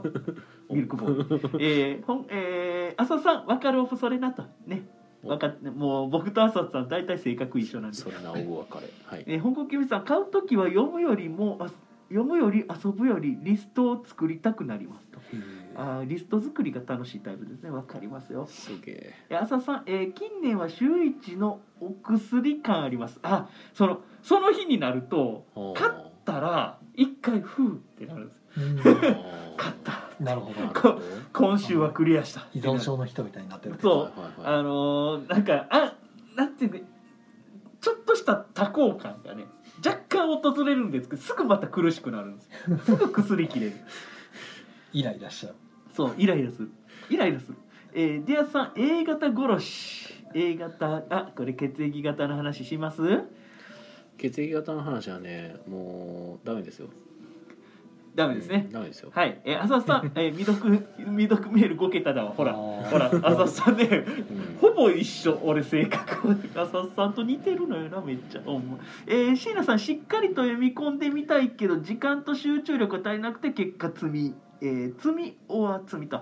ミルクボーイえー、ほんえー、浅田さん分かるオフそれなとね分かってもう僕と浅田さん大体性格一緒なんでそれなおぶ別れはいえー、香港キムさん買う時は読むよりもあ読むより遊ぶよりリストを作りたくなりますと。あーリスト作りが楽しいタイプですね。わかりますよ。すげええ浅田さん、えー近年は週一のお薬感あります。あそのその日になると買ったら一回ふーってなるんですうん。買った。なるほど。なるほど今週はクリアした。依存症の人みたいになってるそう。はいはいはい。あのーなんかあなんていうねちょっとした多幸感がね訪れるんですけどすぐまた苦しくなるんですよ。すぐ薬切れる。イライラしちゃう。そうイライラする。イライラする。えー、ディアさん A 型殺し。A 型あこれ血液型の話します？血液型の話はねもうダメですよダメですね。うんダメですよ。はい、えー、浅田さん、えー、未読未読メール5桁だわほらあー。ほら浅田さんねうん。ほぼ一緒。俺性格浅田さんと似てるのよなめっちゃ。ほんま。えー、椎名さんしっかりと読み込んでみたいけど時間と集中力が足りなくて結果罪。えー、罪オア罪と、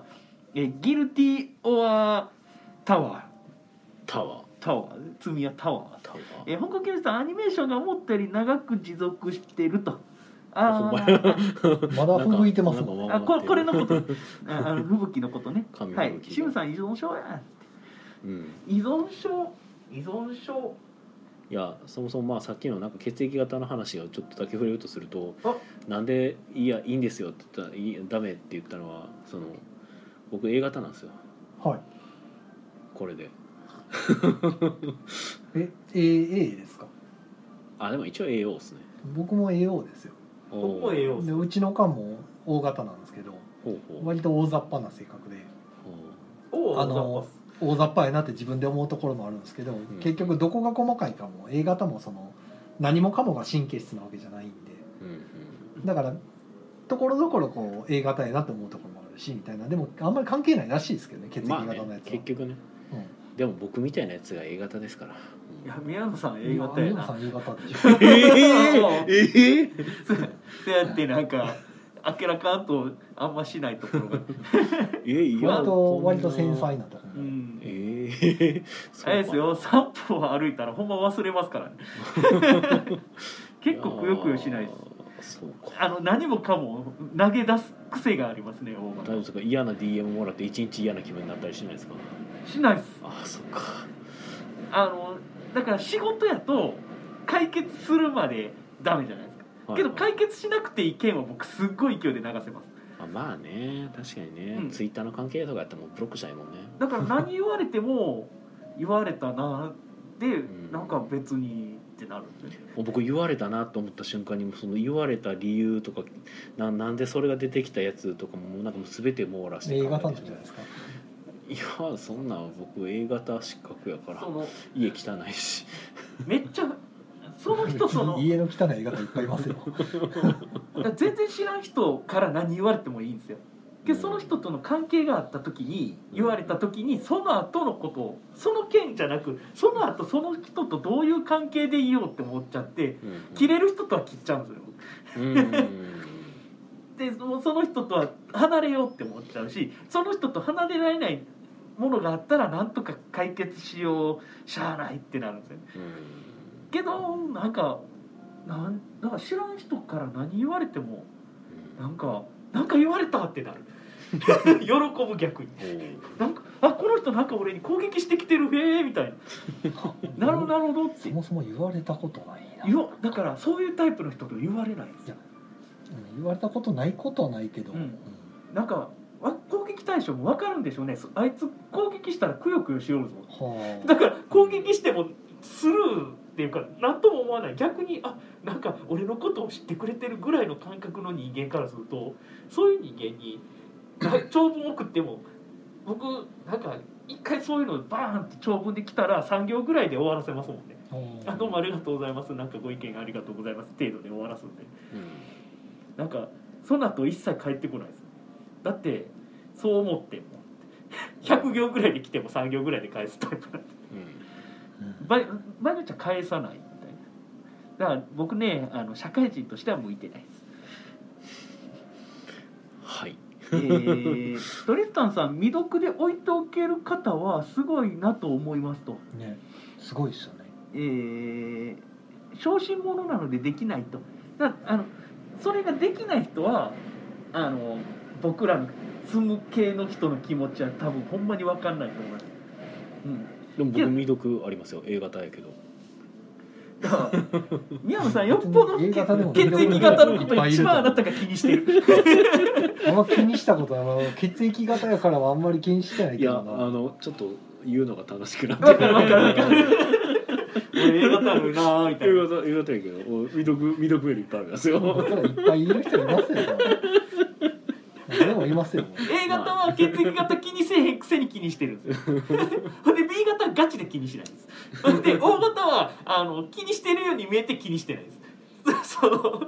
えー、ギルティオアタワー。タワー。タワー。罪はタワー。タワー。えー、香港キムさんアニメーションが思ったより長く持続していると。ほあんま だ吹いてますもんあここれのこと。ああの吹雪のことね。神はい。吹雪シムさん依存症やうん。依存症？依存症？いやそもそもまあさっきのなんか血液型の話をちょっとだけ触れるとするとあ。なんで「いやいいんですよ」って言ったらいい「ダメ」って言ったのはその僕 A 型なんですよ。はい。これで。え AA ですか？あでも一応 AO ですね。僕も AO ですよお僕も AO でうちのおかんも O 型なんですけどほうほう。割と大雑把な性格で。おあの大雑把。やなって自分で思うところもあるんですけど、ん。結局どこが細かいかも A 型もその何もかもが神経質なわけじゃないんで。うんうん。だからところどころこう A 型やなと思うところもあるしみたいな。でもあんまり関係ないらしいですけどね血液まあね型のやつは、結局ね。うん。でも僕みたいなやつが A 型ですから、いや宮野さん A 型やな皆さん A 型でしょえー、ええそうやってなんか明らかんとあんましないところが。えいや割と割と繊な細なとこうん。ええあれですよ。3分は歩いたらほんま忘れますからね。結構くよくよしないです。すそうか。あの何もかも投げ出す癖がありますね大大丈夫型ですか？嫌な DM もらって一日嫌な気分になったりしないですか？しないです。ああそっか。あのだから仕事やと解決するまでダメじゃないですか。けど解決しなくていい件は僕すっごい勢いで流せます。あまあね。確かにね、うん。ツイッターの関係とかやったらもうブロックしたいもんね。だから何言われても言われたなでん。なんか別にってなるんでもう僕言われたなと思った瞬間にその言われた理由とかななんでそれが出てきたやつとかももうなんかもう全て網羅して考えじゃないですかいやそんなん僕 A 型失格やから。その家汚いし。めっちゃその人その 家の汚い A 型いっぱいいますよ。全然知らん人から何言われてもいいんですよ。でその人との関係があった時に言われた時にその後のことをその件じゃなくその後その人とどういう関係でいようって思っちゃってうん。切れる人とは切っちゃうんですようん。でもうその人とは離れようって思っちゃうしその人と離れられないものがあったらなんとか解決しようしゃあないってなるんですよけどなんかなんなんか知らん人から何言われてもなんかなんか言われたってなる。喜ぶ逆に。なんかあこの人なんか俺に攻撃してきてるへえみたいな。なるほどなるほどって。そもそも言われたことないな、だからそういうタイプの人と言われないんですよ。うん言われたことないことはないけど、うん。なんかわ攻撃対象も分かるんでしょうね。そあいつ攻撃したらくよくよしよるぞ。はあ。だから攻撃してもスルーっていうか何とも思わない。逆にあなんか俺のことを知ってくれてるぐらいの感覚の人間からするとそういう人間にな 長文送っても僕なんか一回そういうのバーンって長文で来たら3行ぐらいで終わらせますもんね「あ。どうもありがとうございます。なんかご意見ありがとうございます」程度で終わらすんで。なんかその後一切帰ってこないです。だってそう思っても100行ぐらいで来ても3行ぐらいで返すタイプなんで。うん。場合場合によっちゃ返さないみたいな。だから僕ねあの社会人としては向いてないです。はい。えー、トリスタンさん未読で置いておける方はすごいなと思いますと、ね。すごいですよね。えー、小心者なのでできないと。だあのそれができない人はあの僕らの積む系の人の気持ちは多分ほんまに分かんないと思います、うん、でも僕未読ありますよ。A 型やけど。宮野さんよっぽど A 血液型のこと一番あなたが気にしてる。あんま気にしたことは血液型やからはあんまり気にしてないいやあけどなのちょっと言うのが楽しくなってわかるわかる。わかる俺 A 型あるなーみたい A な型 A 型やけどお未読未読よりいっぱいありますよ。いっぱいいる人いますよでもいますよね。A 型は血液型気にせえへんくせに気にしてるんですよ。ほんで B 型はガチで気にしないんです。ほんで O 型はあの気にしてるように見えて気にしてないです。その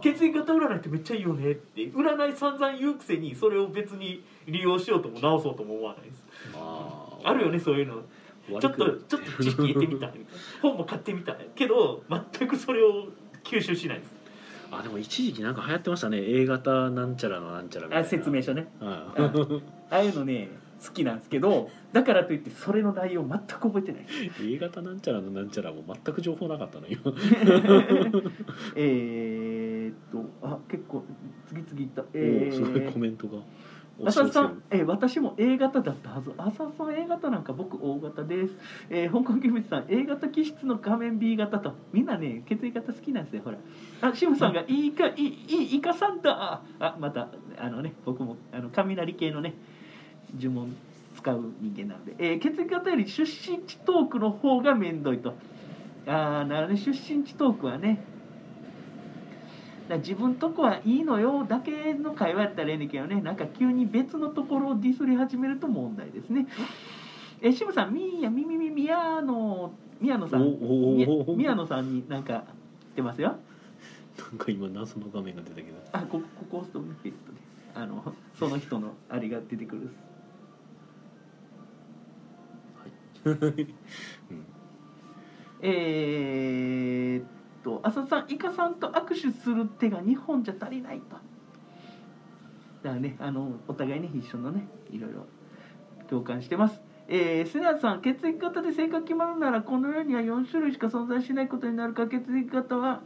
血液型占いってめっちゃいいよねって占い散々言うくせにそれを別に利用しようとも直そうとも思わないです。あるよねそういうの。ちょっとちょっと知識得てみたい 本も買ってみたい。けど全くそれを吸収しないですあでも一時期なんか流行ってましたね。A 型なんちゃらのなんちゃらみたいな。あ説明書ね。はあああいうのね好きなんですけどだからといってそれの内容全く覚えてない。ですい A 型なんちゃらのなんちゃらも全く情報なかったの今 えーっとあ結構次々いった。おえーすごいコーメントが浅田さん、えー私も A 型だったはず。浅田さん A 型なんか僕 O 型です、えー、香港キムチさん A 型気質の画面 B 型とみんなね血液型好きなんですよほら。あシムさんがいいかいいいいイカさんだあまたあのね僕もあの雷系のね呪文使う人間なので、えー血液型より出身地トークの方がめんどいと。ああなるほどね。出身地トークはねだ自分とこはいいのよだけの会話やったらええねんけどね。なんか急に別のところをディスり始めると問題ですね。え？シムさんミーヤミミミミヤノ宮野さん宮野さんになんか出ますよ。なんか今謎の画面が出たけどあこここ押すとねペットであのその人のあれが出てくる うん。えー、っと浅田さんイカさんと握手する手が2本じゃ足りないと。だからねあのお互いね一緒のねいろいろ。共感してます。えー、瀬名さん血液型で性格決まるならこの世には4種類しか存在しないことになるか。血液型は、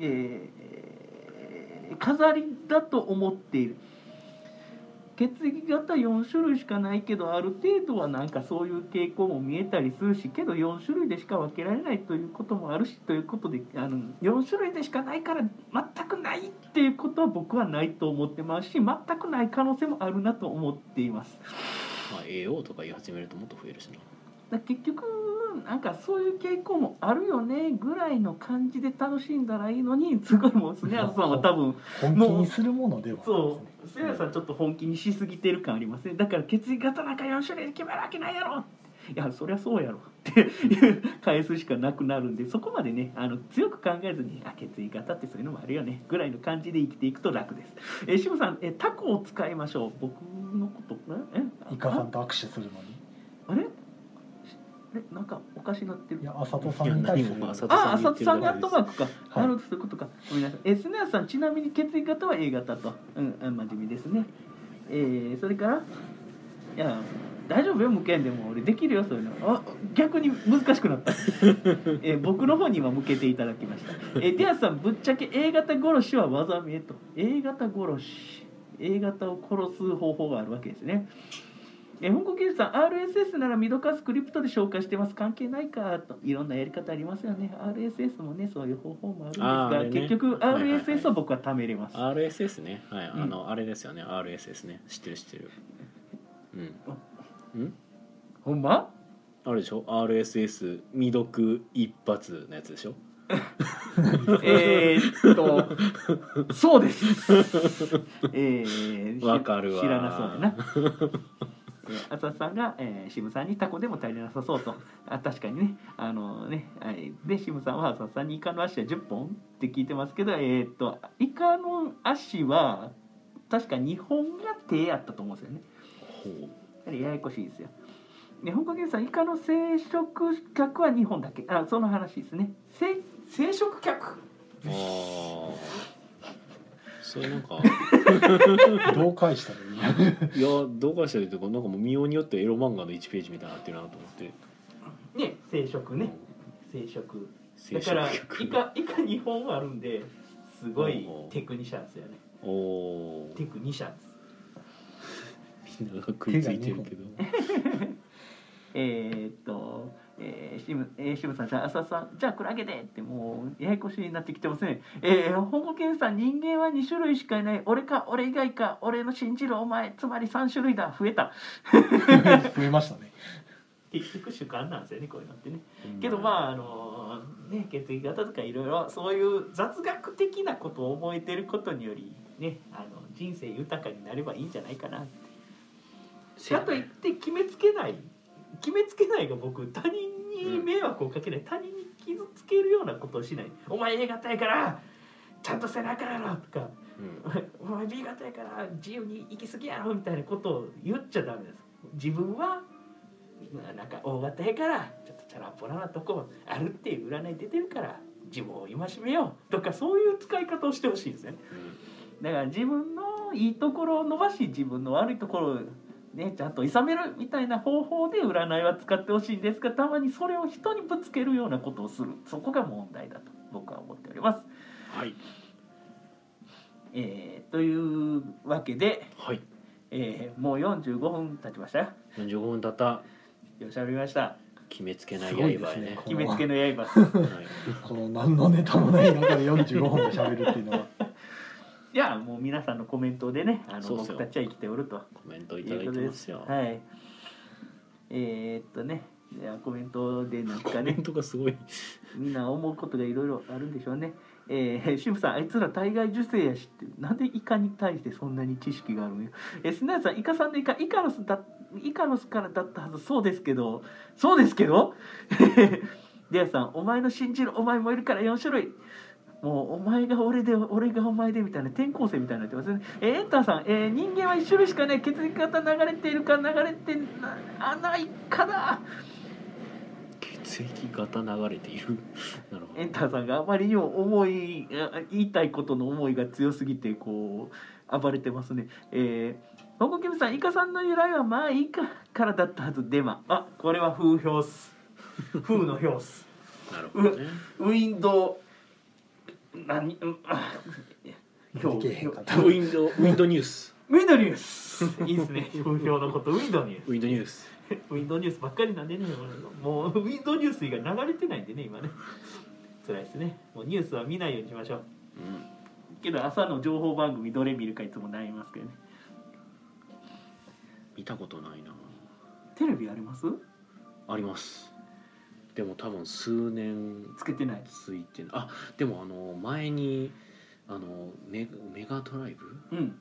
えー飾りだと思っている。血液型4種類しかないけどある程度はなんかそういう傾向も見えたりするしけど4種類でしか分けられないということもあるしということであの4種類でしかないから全くないっていうことは僕はないと思ってますし全くない可能性もあるなと思っています。まあ AO とか言い始めるともっと増えるしなだ結局なんかそういう傾向もあるよねぐらいの感じで楽しんだらいいのにすごいもうスネアさんは多分本気にするものでは。そう。スネアさんちょっと本気にしすぎてる感ありますねだから血液型なんか4種類で決めるわけないやろ。いやそりゃそうやろって返すしかなくなるんでそこまでねあの強く考えずにあ血液型ってそういうのもあるよねぐらいの感じで生きていくと楽です。えー、シムさんえタコを使いましょう。僕のことえ？え？イカさんと握手するのに。あれ？えなんかおかしなってるいや浅戸さんに対あ、浅津さんがアットマークか。はいなるほど、そういうことか。ごめんなさい。え、スネアさん、ちなみに血液型は A 型と。うん、あ真面目ですね。えー、それから。いや、大丈夫よ、向けんでも、俺できるよ、そういうの。あ、逆に難しくなった。えー僕の方には向けていただきました。えー、ディアスさん、ぶっちゃけ A 型殺しは技名と。A 型殺し。A 型を殺す方法があるわけですね。え香港技術さん RSS ならミドカスクリプトで紹介してます。関係ないかと。いろんなやり方ありますよね。RSS もねそういう方法もあるんですが、ね。結局はいはいはい。RSS は僕は貯めれます、RSS ね。はい、うん。あのあれですよね。RSS ね。知ってる知ってる。うん。うん？ほんま？あれでしょ？RSS 未読一発のやつでしょ？えーっとそうです。えー、しわかるわ。知らなそうやなえー浅田さんが、えー、シムさんにタコでも足りなさそうと。あ確かにね。あのね、はい、でシムさんは浅田さんにイカの足は10本って聞いてますけどえーっとイカの足は確か2本が手やったと思うんですよね。ほう。ややこしいですよ。で香港原産イカの生殖客は日本だけ。あその話ですね。生生殖客それなんか。どう返したらいいいやどうかしたりというかなんかもう見ようによってエロ漫画の1ページみたいになってるなと思って。ね生殖ね。生殖。生だから殖客イカイカ2本あるんですごいテクニシャンですよね。おおテクニシャンですみんなが食いついてるけど。えーっと、えー、シム、えー、シムさん、じゃあ、浅田さん、じゃあ、クラゲでって、もう、ややこしになってきてますね。えー、ホモケンさん、人間は2種類しかいない。俺か、俺以外か、俺の信じるお前、つまり3種類だ。増えた。増えましたね 結局主観なんですよね、こういうのってね。けど、まあ、あのね、血液型とかいろいろ、そういう雑学的なことを覚えてることにより、ね、あの、人生豊かになればいいんじゃないかな。かといって決めつけない決めつけないが僕他人に迷惑をかけない、他人に傷つけるようなことをしない「お前 A 型やからちゃんとせなあかんやろ」とか。うん「お前 B 型やから自由に生きすぎやろ」みたいなことを言っちゃダメです。自分はなんか O 型やからちょっとチャランポラなとこあるっていう占い出てるから自分を戒めようとかそういう使い方をしてほしいですね。だから自分のいいところを伸ばし自分の悪いところをねちゃんと諌めるみたいな方法で占いは使ってほしいんですがたまにそれを人にぶつけるようなことをするそこが問題だと僕は思っております。はいえーというわけで、はいえーもう45分経ちましたよ。45分経ったよしゃべりました。決めつけない刃へねですね決めつけの刃。はい この何のネタもない中で45分も喋るっていうのはいやもう皆さんのコメントでねあのそうっすよ僕たちは生きておると。コメントいただいてますよはい。えー、っとね、いやコメントでなんかねコメン、トがすごいみんな思うことがいろいろあるんでしょうね。えー、シムさん、あいつら体外受精やしって、なんでイカに対してそんなに知識があるのよ。えー、スナヤさん、イカさんのイカ、イカロスだ、イカロスからだったはず、そうですけど、そうですけど デアさん、お前の信じるお前もいるから4種類。もうお前が俺で俺がお前でみたいな転校生みたいになってますね。えーエンターさん、えー人間は一種類しかね血液型流れているか流れてなあないかな。血液型流れている？なるほどエンターさんがあまりにも思いあ言いたいことの思いが強すぎてこう暴れてますね。えーホコキムさん、イカさんの由来はまあいいかからだったはずデマ。あ、これは風評っす。風の評っす。なるほどねウィンドウ何うんあ評いけへんかったウィンドウィンドニュース。ウィンドニュース。いいですね。風評のことウィンドニュース。ウィンドニュース。ウィンドニュースばっかりなんでねもうウィンドニュース以外流れてないんでね今ね。辛いですね。もうニュースは見ないようにしましょう。うん。けど朝の情報番組どれ見るかいつも悩みますけどね。見たことないな。テレビあります？ありますでも多分数年つけてない。ついてあでもあの前にあのメメガドライブうん。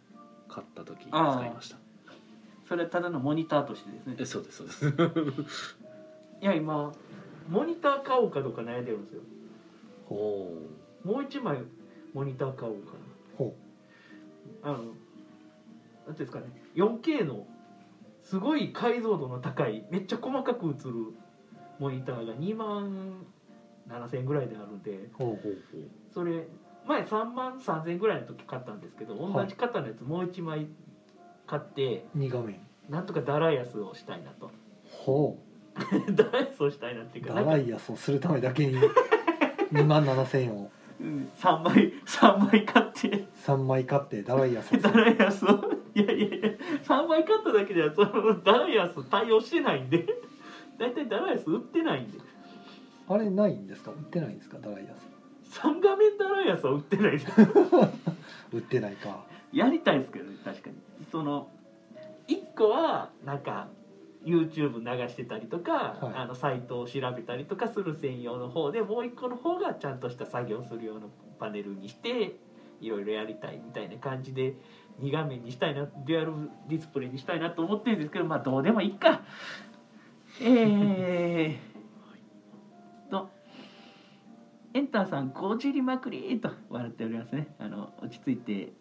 買った時使いました。それはただのモニターとしてですね。えそうですそうです。いや今モニター買おうかどうか悩んでるんですよ。おおもう一枚モニター買おうかほなあのなんていうんですかね。4K のすごい解像度の高いめっちゃ細かく映るモニターが2万7000円ぐらいであるんでそれ前3万3000円ぐらいの時買ったんですけど同じ型のやつもう1枚買って2画面。なんとかダライアスをしたいなと。ほ ダライアスをしたいなっていううかダライアスをするためだけに2万7000円を。うん3枚3枚買って。3枚買ってダライアスを。すダるライアスを。いやいやいや3枚買っただけではそのダライアス対応してないんで大体ダライアス売ってないんで。あれないんですか？売ってないんですか？ダライアス。3画面ダライアスは売ってないです。売ってないか。やりたいですけどね確かに。その1個はなんか YouTube 流してたりとか、はい。あのサイトを調べたりとかする専用の方でもう1個の方がちゃんとした作業する用のパネルにしていろいろやりたいみたいな感じで2画面にしたいなデュアルディスプレイにしたいなと思ってるんですけどまあどうでもいいかえー、とエンターさん「こじりまくり」と笑っておりますね。あの落ち着いて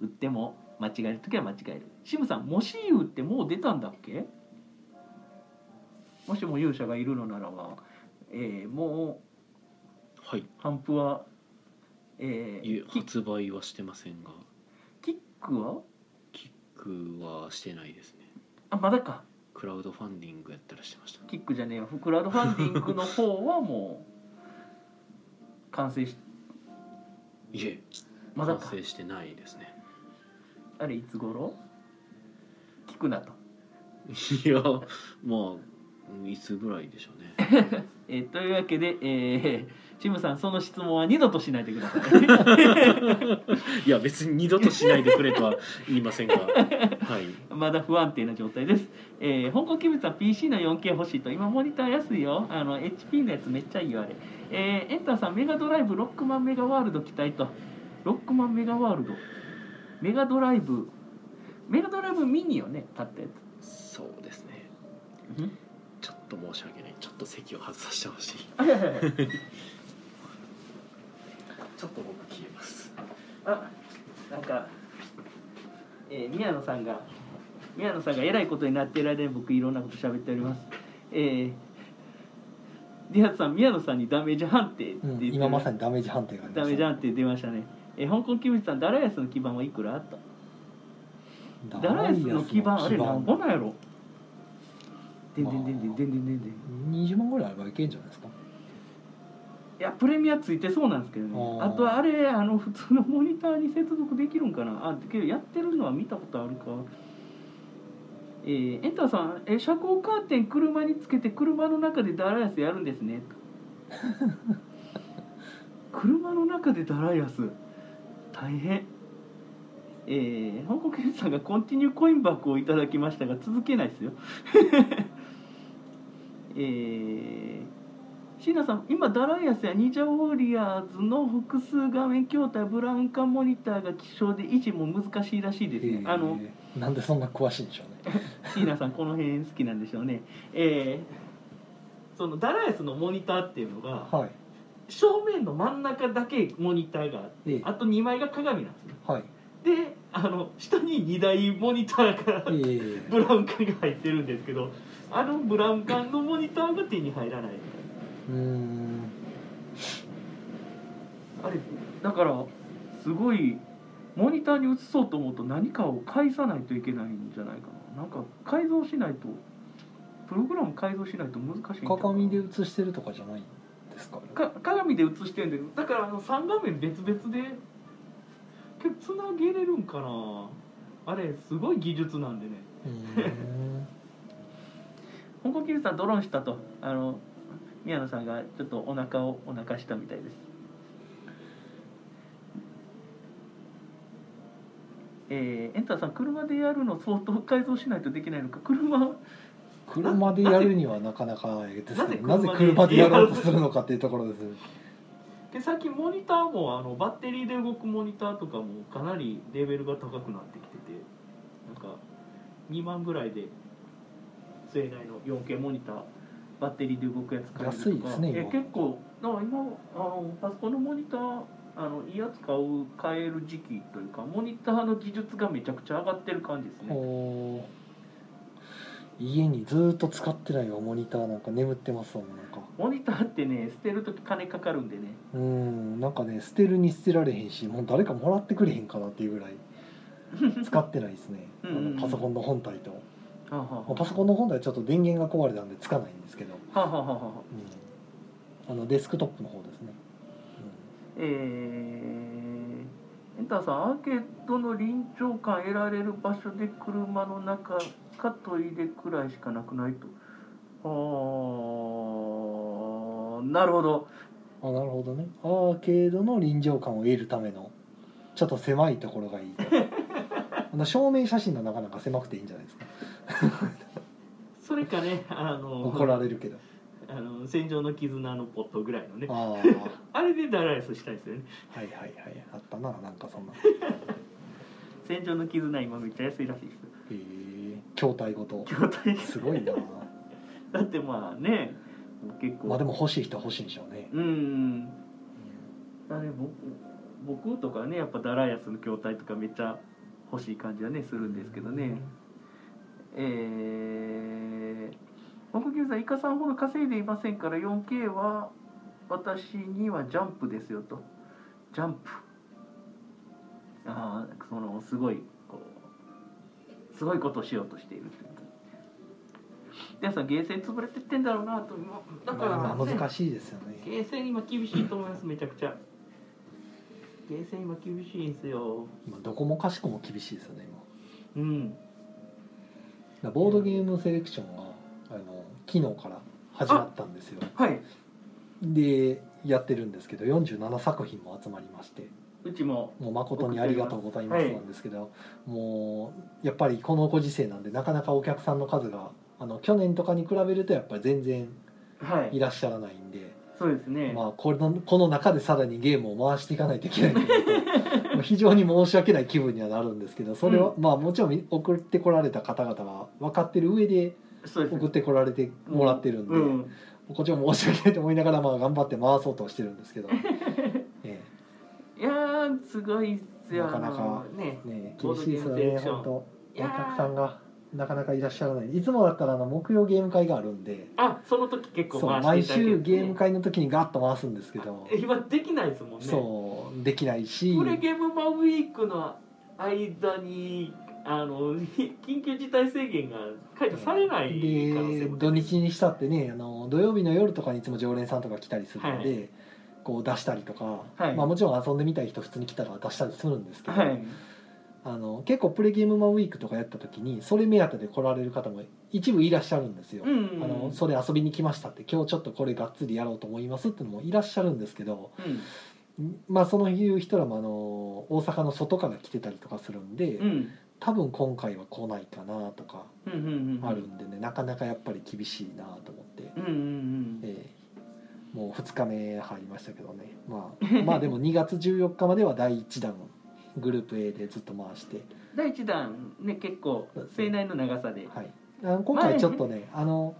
売っても間違える時は間違える。シムさんもし言うってもう出たんだっけ？もしも勇者がいるのならば、えーもはい、う反布は、えー、キ発売はしてませんが。キックは？キックはしてないですね。あまだかクラウドファンディングやったらしてましたキックじゃねえよクラウドファンディングの方はもう完成しいえ。まだか。完成してないですね。あれいつ頃？聞くなと、いやまあうんいつぐらいでしょうね。えーというわけで、えー、シムさんその質問は二度としないでください いや別に二度としないでくれとは言いませんがはいまだ不安定な状態です。えー、香港キムさん PC の 4K 欲しいと今モニター安いよ。あの HP のやつめっちゃいいよあれ。えー、エンターさんメガドライブロックマンメガワールド期待と。ロックマンメガワールド。メガドライブ。メガドライブミニをね買ったんやそうですねちょっと申し訳ないちょっと席を外させてほしい。ちょっと僕消えます。あなんか、えー、宮野さんが宮野さんがえらいことになっている間に僕いろんなこと喋っております。えー、ディアスさん宮野さんにダメージ判定ってってる。今まさにダメージ判定がダメージ判定出ましたね。えー、香港キムチさんダライアスの基盤はいくらとダライアスの基盤？あれなんぼなんやろ？でんでんでんでんでんでんでんでん。20万ぐらいあればいけんじゃないですかいやプレミアついてそうなんですけどね。あとあれあの普通のモニターに接続できるんかな。あけどやってるのは見たことあるか。えー、エンターさんえ車高カーテン車につけて車の中でダライアスやるんですね。と 車の中でダライアス。大変。えー、香港検さんがコンティニューコインバッグをいただきましたが続けないですよ。えー、椎名さん今ダライアスやニジャウォリアーズの複数画面筐体ブラウン管モニターが希少で維持も難しいらしいですね、あのえーなんでそんな詳しいんでしょうね。椎名さんこの辺好きなんでしょうね。えー、そのダライアスのモニターっていうのがはい。正面の真ん中だけモニターがあってええ。あと2枚が鏡なんですねはい。であの下に2台モニターがえー ブラウン管が入ってるんですけどあのブラウン管のモニターが手に入らないうーん。あれだからすごいモニターに映そうと思うと何かを返さないといけないんじゃないかな。なんか改造しないとプログラム改造しないと難しい鏡で映してるとかじゃないんですか？か鏡で映してるんだけどだからあの3画面別々でつなげれるんかな。あれすごい技術なんでね。うーん。香港キルさんドローンしたと。あの宮野さんがちょっとお腹をお腹したみたいです。えー、エンターさん車でやるの相当改造しないとできないのか？車車でやるにはなかなかですなぜねなぜ車でやろうとするのかっていうところです。で最近モニターもあのバッテリーで動くモニターとかもかなりレベルが高くなってきててなんか2万ぐらいで性内の 4K モニターバッテリーで動くやつ買えるとか。安いですねえ今。結構だから今あのパソコンのモニターあのいいやつ買う買える時期というかモニターの技術がめちゃくちゃ上がってる感じですね。お家にずっと使ってないわモニターなんか眠ってますもんなんか。モニターってね捨てる時金かかるんでね。うんなんかね捨てるに捨てられへんしもう誰かもらってくれへんかなっていうぐらい使ってないですね。あ うんうんうん。のパソコンの本体とパソコンの本体ちょっと電源が壊れたんでつかないんですけど、あはあはあはあはあ。うん、あのデスクトップの方ですね、えー、エンターさんアーケードの臨場感得られる場所で車の中かトイレくらいしかなくないと。あーなるほど。うん、あなるほどね。アーケードの臨場感を得るためのちょっと狭いところがいいと。あの正面写真がなかなか狭くていいんじゃないですか それかねあの怒られるけど。あの戦場の絆のポットぐらいのね。あああれでダライスしたいですよね。はいはいはいあったななんかそんな。へ 戦場の絆今めっちゃ安いらしいですえ筐体ごと。筐体。すごいな。だってまあね結構。まあでも欲しい人は欲しいんでしょうね、うんあれ僕僕とかねやっぱダライアスの筐体とかめっちゃ欲しい感じはねするんですけどね、えー、木牛さんイカさんほど稼いでいませんから 4K は私にはジャンプですよと。ジャンプ。ああそのすごいこうすごいことをしようとしているってこと皆さんゲーセン潰れてってんだろうなと。だから、まあ難しいですよね。ゲーセン今厳しいと思いますめちゃくちゃ。ゲーセン今厳しいんですよ。今どこもかしこも厳しいですよね今。うんだボードゲームセレクションがあの昨日から始まったんですよ。はい。でやってるんですけど47作品も集まりまして。うちも。もう誠にありがとうございますはい。なんですけど、もうやっぱりこのご時世なんでなかなかお客さんの数があの去年とかに比べるとやっぱり全然はい。いらっしゃらないんで、そうですね、まあ、このこの中でさらにゲームを回していかないといけない もう非常に申し訳ない気分にはなるんですけどそれは、まあもちろん送ってこられた方々は分かってる上で送ってこられてもらってるんで、うん。こっちも申し訳ないと思いながらまあ頑張って回そうとはしてるんですけど、えいやーすごいっすよ。なかなかねえね厳しいですよね本当。お客さんがなかなかいらっしゃらない。いつもだったらあの木曜ゲーム会があるんで。あその時結構そう回毎週していただける、ゲーム会の時にガッと回すんですけど、今できないですもんね。そうできないし。プレゲームマンウィークの間にあのひ 緊急事態宣言が解除されない可能性でも土日にしたってねあの土曜日の夜とかにいつも常連さんとか来たりするので、はこう出したりとか、はい。まあ、もちろん遊んでみたい人普通に来たら出したりするんですけど、はいあの結構プレゲームマンウィークとかやった時にそれ目当てで来られる方も一部いらっしゃるんですよ。うんあのそれ遊びに来ましたって今日ちょっとこれがっつりやろうと思いますってのもいらっしゃるんですけど、うん。まあそのいう人らもあの大阪の外から来てたりとかするんで、うん。多分今回は来ないかなとかうんうんうんあるんでね、なかなかやっぱり厳しいなと思って、うんうんうん。えーもう2日目入りましたけどね、まあ、まあでも2月14日までは第1弾グループ A でずっと回して、第一弾ね結構盛大の長さで。はい、あの今回ちょっとね、あの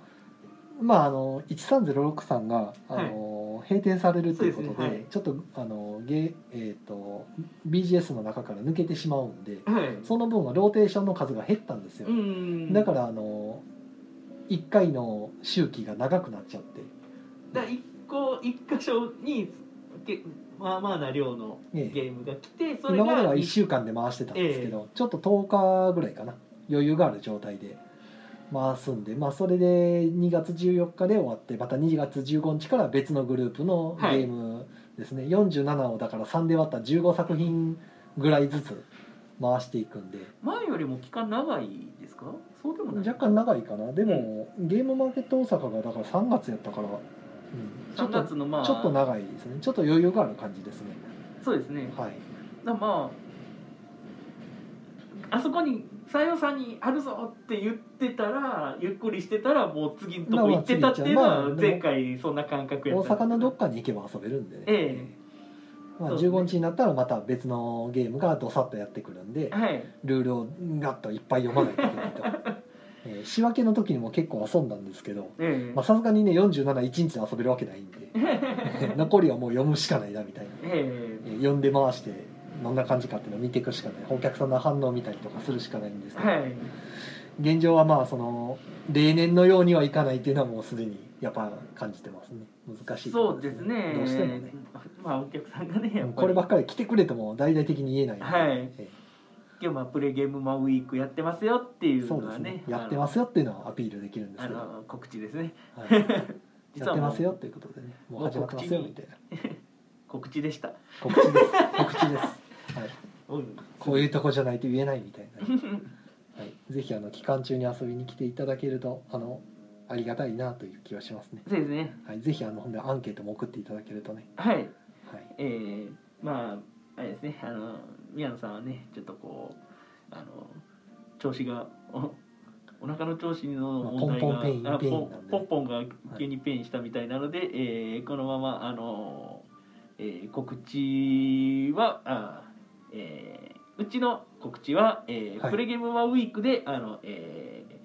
まああの1306さんがあの、閉店されるということでねはい。ちょっとあのゲえっ、と BGS の中から抜けてしまうんではい。その分はローテーションの数が減ったんですよ、うんだからあの1回の周期が長くなっちゃって、だ一個一箇所にけまあまあな量のゲえ。えームが来てそれ今まではが1週間で回してたんですけど、ちょっと10日ぐらいかな。余裕がある状態で回すんで、まあ、それで2月14日で終わってまた2月15日から別のグループのゲームですね、47をだから3で割った15作品ぐらいずつ回していくんで。前よりも期間長いですか？そうでもない。若干長いかな。でも、ゲームマーケット大阪がだから3月やったから、うん、3っと月のまあちょっと長いですね。ちょっと余裕がある感じですね。そうですね。はい。だまああそこに「さよさんにあるぞ!」って言ってたらゆっくりしてたらもう次のとこ行ってたっていうのは前回そんな感覚やった大阪のどっかに行けば遊べるんでね、えまあ、そうですね。15日になったらまた別のゲームがどさっとやってくるんではい。ルールをガッといっぱい読まないといけないと、えー仕分けの時にも結構遊んだんですけどさすがにね471日で遊べるわけないんで 残りはもう読むしかないなみたいな、ええー読んで回してどんな感じかっていうのを見ていくしかない。お客さんの反応を見たりとかするしかないんですけど、えはい。現状はまあその例年のようにはいかないっていうのはもうすでにやっぱ感じてますね。難しいところそうですね。どうしてもね。まあお客さんがねやっぱり。こればっかり来てくれても大々的に言えないはい。え今日まあプレゲームマンウィークやってますよっていうですうのはね。ねやってますよっていうのはアピールできるんですあけど、のあの告知ですね。はい、や実ってますよっていうことでね。もう始まってますよみたいな。告知。でした。告知です。告知です、はい、うん。こういうとこじゃないと言えないみたいな、はい、ぜひあの期間中に遊びに来ていただけるとあのありがたいなという気はしますね、そうですね。はい、ぜひあのほんでアンケートも送っていただけるとね、はい。はい、えー、まああれですね。あの宮野さんはねちょっとこうあの調子がおお腹の調子の問題が、まあポンポンポンポンが急にペインしたみたいなので、えーこのままあの、えー告知はあ、えーうちの告知は、えーはい。プレゲーム one week であの、えー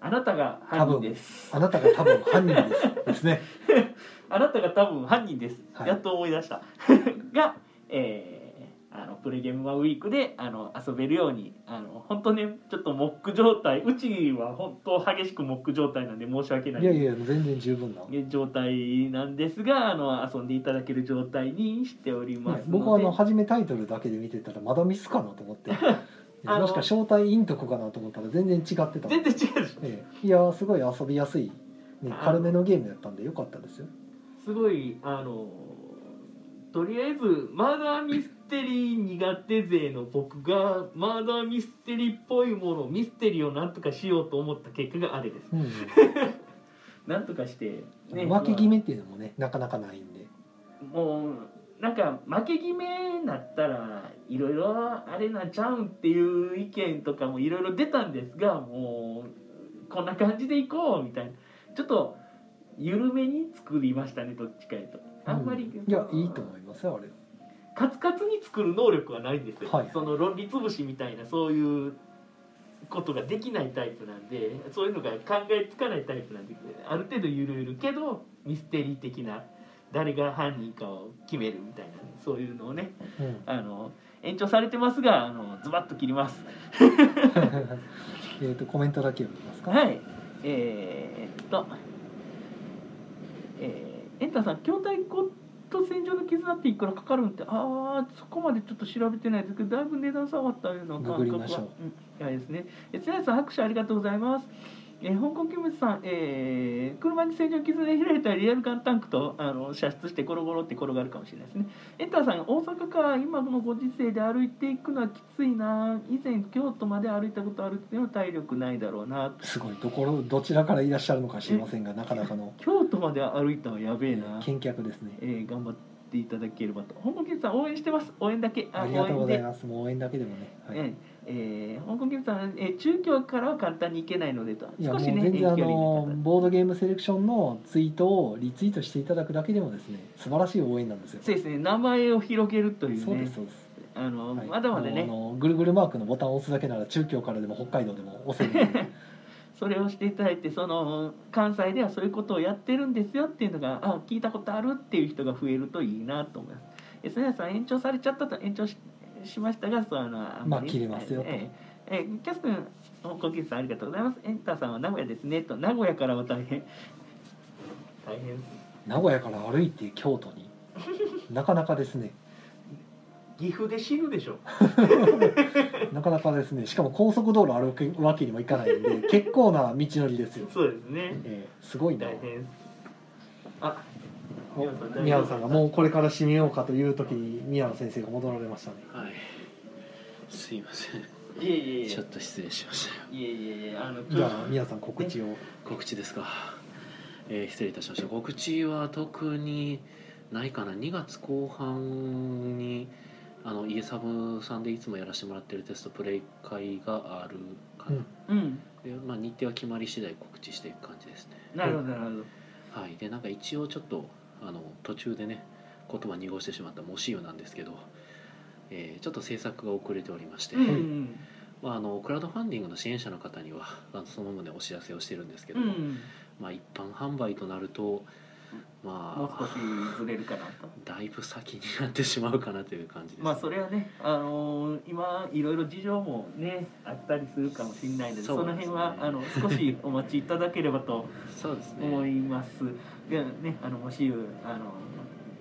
あなたが犯人です。あなたが多分犯人です。ですね。あなたが多分犯人です、はい。やっと思い出した。が、えーあのプレゲーム one week であの遊べるようにあの本当ねちょっとモック状態うちは本当激しくモック状態なんで申し訳ない。いやいや全然十分な、状態なんですがあの遊んでいただける状態にしておりますので、僕はあの初めタイトルだけで見てたらまだミスかなと思って。もしか招待インとこかなと思ったら全然違ってた全然違うでしょ。ええ。いやすごい遊びやすい、ね、あ軽めのゲームやったんでよかったですよ。すごいあのとりあえずマーダーミステリー苦手勢の僕がマーダーミステリーっぽいものミステリーをなんとかしようと思った結果があれです。うん、なんとかして、ね、分け決めっていうのもねなかなかないんで。もうなんか負け決めになったらいろいろあれなちゃうんっていう意見とかもいろいろ出たんですがもうこんな感じでいこうみたいな。ちょっと緩めに作りましたねどっちかいうと。あんまり、うんいやいいと思いますよあれカツカツに作る能力はないんですよ、はい。その論理潰しみたいなそういうことができないタイプなんでそういうのが考えつかないタイプなんである程度ゆるゆるけどミステリー的な誰が犯人かを決めるみたいなそういうのをねうん。あの延長されてますがあのズバッと切ります。えっとコメントだけ読みますか、はい。えー、っとえー、エンタさん筐体骨と戦場の絆っていくらかかるんってああそこまでちょっと調べてないですけどだいぶ値段下がったような感覚は。う。ん、いやですね。えつやさん拍手ありがとうございますえー、香港キムチさん、えー、車に戦場傷で開いたリアルガンタンクとあの射出してゴロゴロって転がるかもしれないですね。エンターさん大阪から今のご時世で歩いていくのはきついな。以前京都まで歩いたことあるっていうのは体力ないだろうな。すごい。どころどちらからいらっしゃるのか知りませんがなかなかの。京都まで歩いたのはやべえな、見客ですね。えー頑張っていただければと。香港キムチさん応援してます。応援だけ。ありがとうございす。ますもう応援だけでもね、はい。えーえー香港キムチさん、えー中京からは簡単に行けないのでと。少しね全然あのボードゲームセレクションのツイートをリツイートしていただくだけでもですね素晴らしい応援なんですよ。そうですね名前を広げるというねそうですそうです、あの、はい。まだまだね。あのぐるぐるマークのボタンを押すだけなら中京からでも北海道でも押せる それをしていただいてその関西ではそういうことをやってるんですよっていうのがあ聞いたことあるっていう人が増えるといいなと思います。えそれさん延長されちゃったと延長ししましたがそうあのあんまあり切れますよと。ええええ。キャス君香港キスさんありがとうございます。エンターさんは名古屋ですねと。名古屋からは大変。大変名古屋から歩いて京都に。なかなかですね。岐阜で死ぬでしょ。なかなかですね。しかも高速道路歩くわけにもいかないんで結構な道のりですよ、そうですね。えーすごいな。あ、お宮野さんがもうこれから締めようかという時に宮野先生が戻られましたね。はい。すいません。いえいえ。いえちょっと失礼しました。よいえいえいえあのじゃあ宮野さん告知を。告知ですか、えー失礼いたしました。告知は特にないかな。2月後半にあの家サブさんでいつもやらせてもらってるテストプレイ会があるかな、うん。でまあ、日程は決まり次第告知していく感じですね。なるほどなるほど。はい。でなんか一応ちょっとあの途中でね言葉濁してしまったもし湯なんですけど、えーちょっと制作が遅れておりまして、うんうんまあ、あのクラウドファンディングの支援者の方にはあのその旨お知らせをしてるんですけども、うん。まあ、一般販売となるとまもう少しあずれるかなと。だいぶ先になってしまうかなという感じです、まあそれはねあのー今いろいろ事情もねあったりするかもしれないのでそその辺はあの少しお待ちいただければとそうですね。思います。でねあのもしあの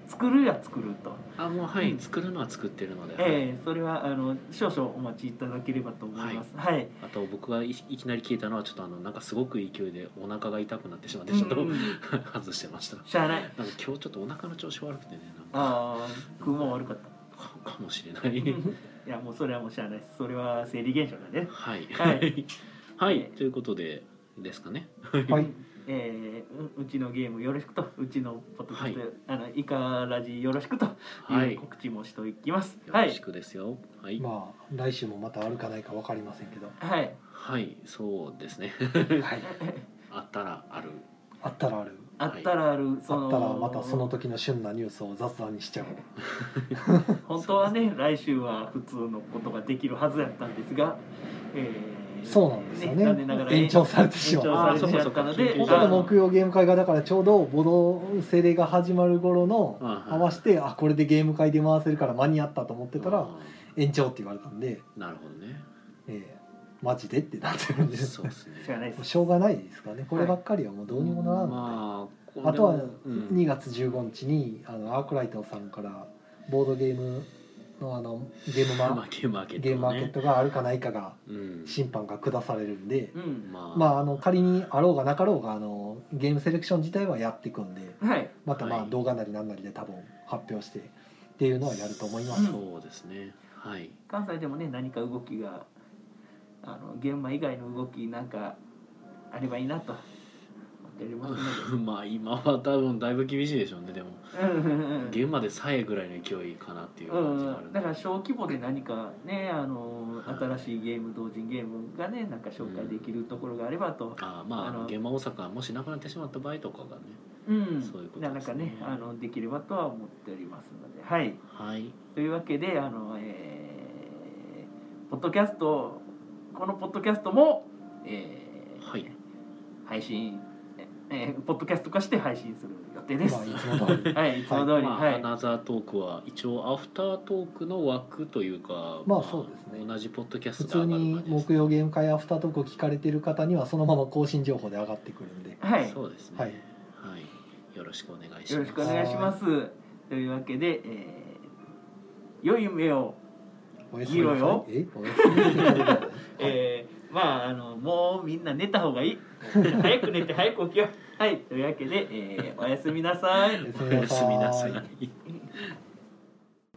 作るや作ると。あもうはい、うん作るのは作ってるので、ええそれはあの少々お待ちいただければと思います。はい、あと僕がいいきなり聞いたのはちょっとあのなんかすごく勢いでお腹が痛くなってしまってちょっと、外してました。しゃあない。なんか今日ちょっとお腹の調子悪くてねなんか。ああ食うもん悪かった。かかもしれない。いやもうそれはもうしゃあないです。それは生理現象だね。はい。はい。はい、ということでですかね。はい えーううちのゲームよろしくとうちのポッドキャスト、はい。あのイカラジよろしくとはい。いう告知もしておきます、よろしはいくですよ。はい、まあ来週もまたあるかないか分かりませんけど。はい。はいそうですね。はい。あったらある。あったらある。あったらあるそのあったらまたその時の旬なニュースを雑談にしちゃう。本当はね来週は普通のことができるはずやったんですが、えーそうなんですよね。残念ながら延長されてしまう。延長されてしまったので木曜ゲーム会がだからちょうどボドセレが始まる頃のはい合わせてあこれでゲーム会で回せるから間に合ったと思ってたらあ延長って言われたんで、ーなるほどね。ええマジでってなってるんです。そうですね。しょうがないです。からね。こればっかりはもうどうにもならんのああとはうん。2月15日にあのアークライトさんからボードゲームのあのゲームマームマーケットゲームマーケットがあるかないかがうん。審判が下されるんで、うん。まあまああの仮にあろうがなかろうがあのゲームセレクション自体はやっていくんではい。またまあはい。動画なりなんなりで多分発表してっていうのはやると思います、うん。そうですね。はい。関西でもね何か動きがあの現場以外の動きなんかあればいいなと。思っておりますのまあ今は多分だいぶ厳しいでしょうねでも。現場でさえぐらいの勢いかなっていうう感じがあるんで。んだから小規模で何かねあのはい新しいゲーム同人ゲームがねなんか紹介できるところがあればと、あーまああの。現場大阪もしなくなってしまった場合とかがね。うん。そういうことなんですね。かねあのできればとは思っておりますので。はい。はい。というわけであの、えーポッドキャストこのポッドキャストも、えーはい。配信、えーポッドキャスト化して配信する予定です。まあ いつも通り。はい、いつも通り、アナザートークは一応アフタートークの枠というかまあそうですね。同じポッドキャス普トが通に木曜ゲーム会アフタートークを聞かれてる方にはそのまま更新情報で上がってくるんで。はい、そうですね。はい。はい。よろしくお願いします。よろしくお願いします。というわけで、えー良い夢を、おやすみなさい。え？おやすみなさい。えーまああのもうみんな寝た方がいい。早く寝て早く起きよう。はい、というわけで、えーおやすみなさい。おやすみなさい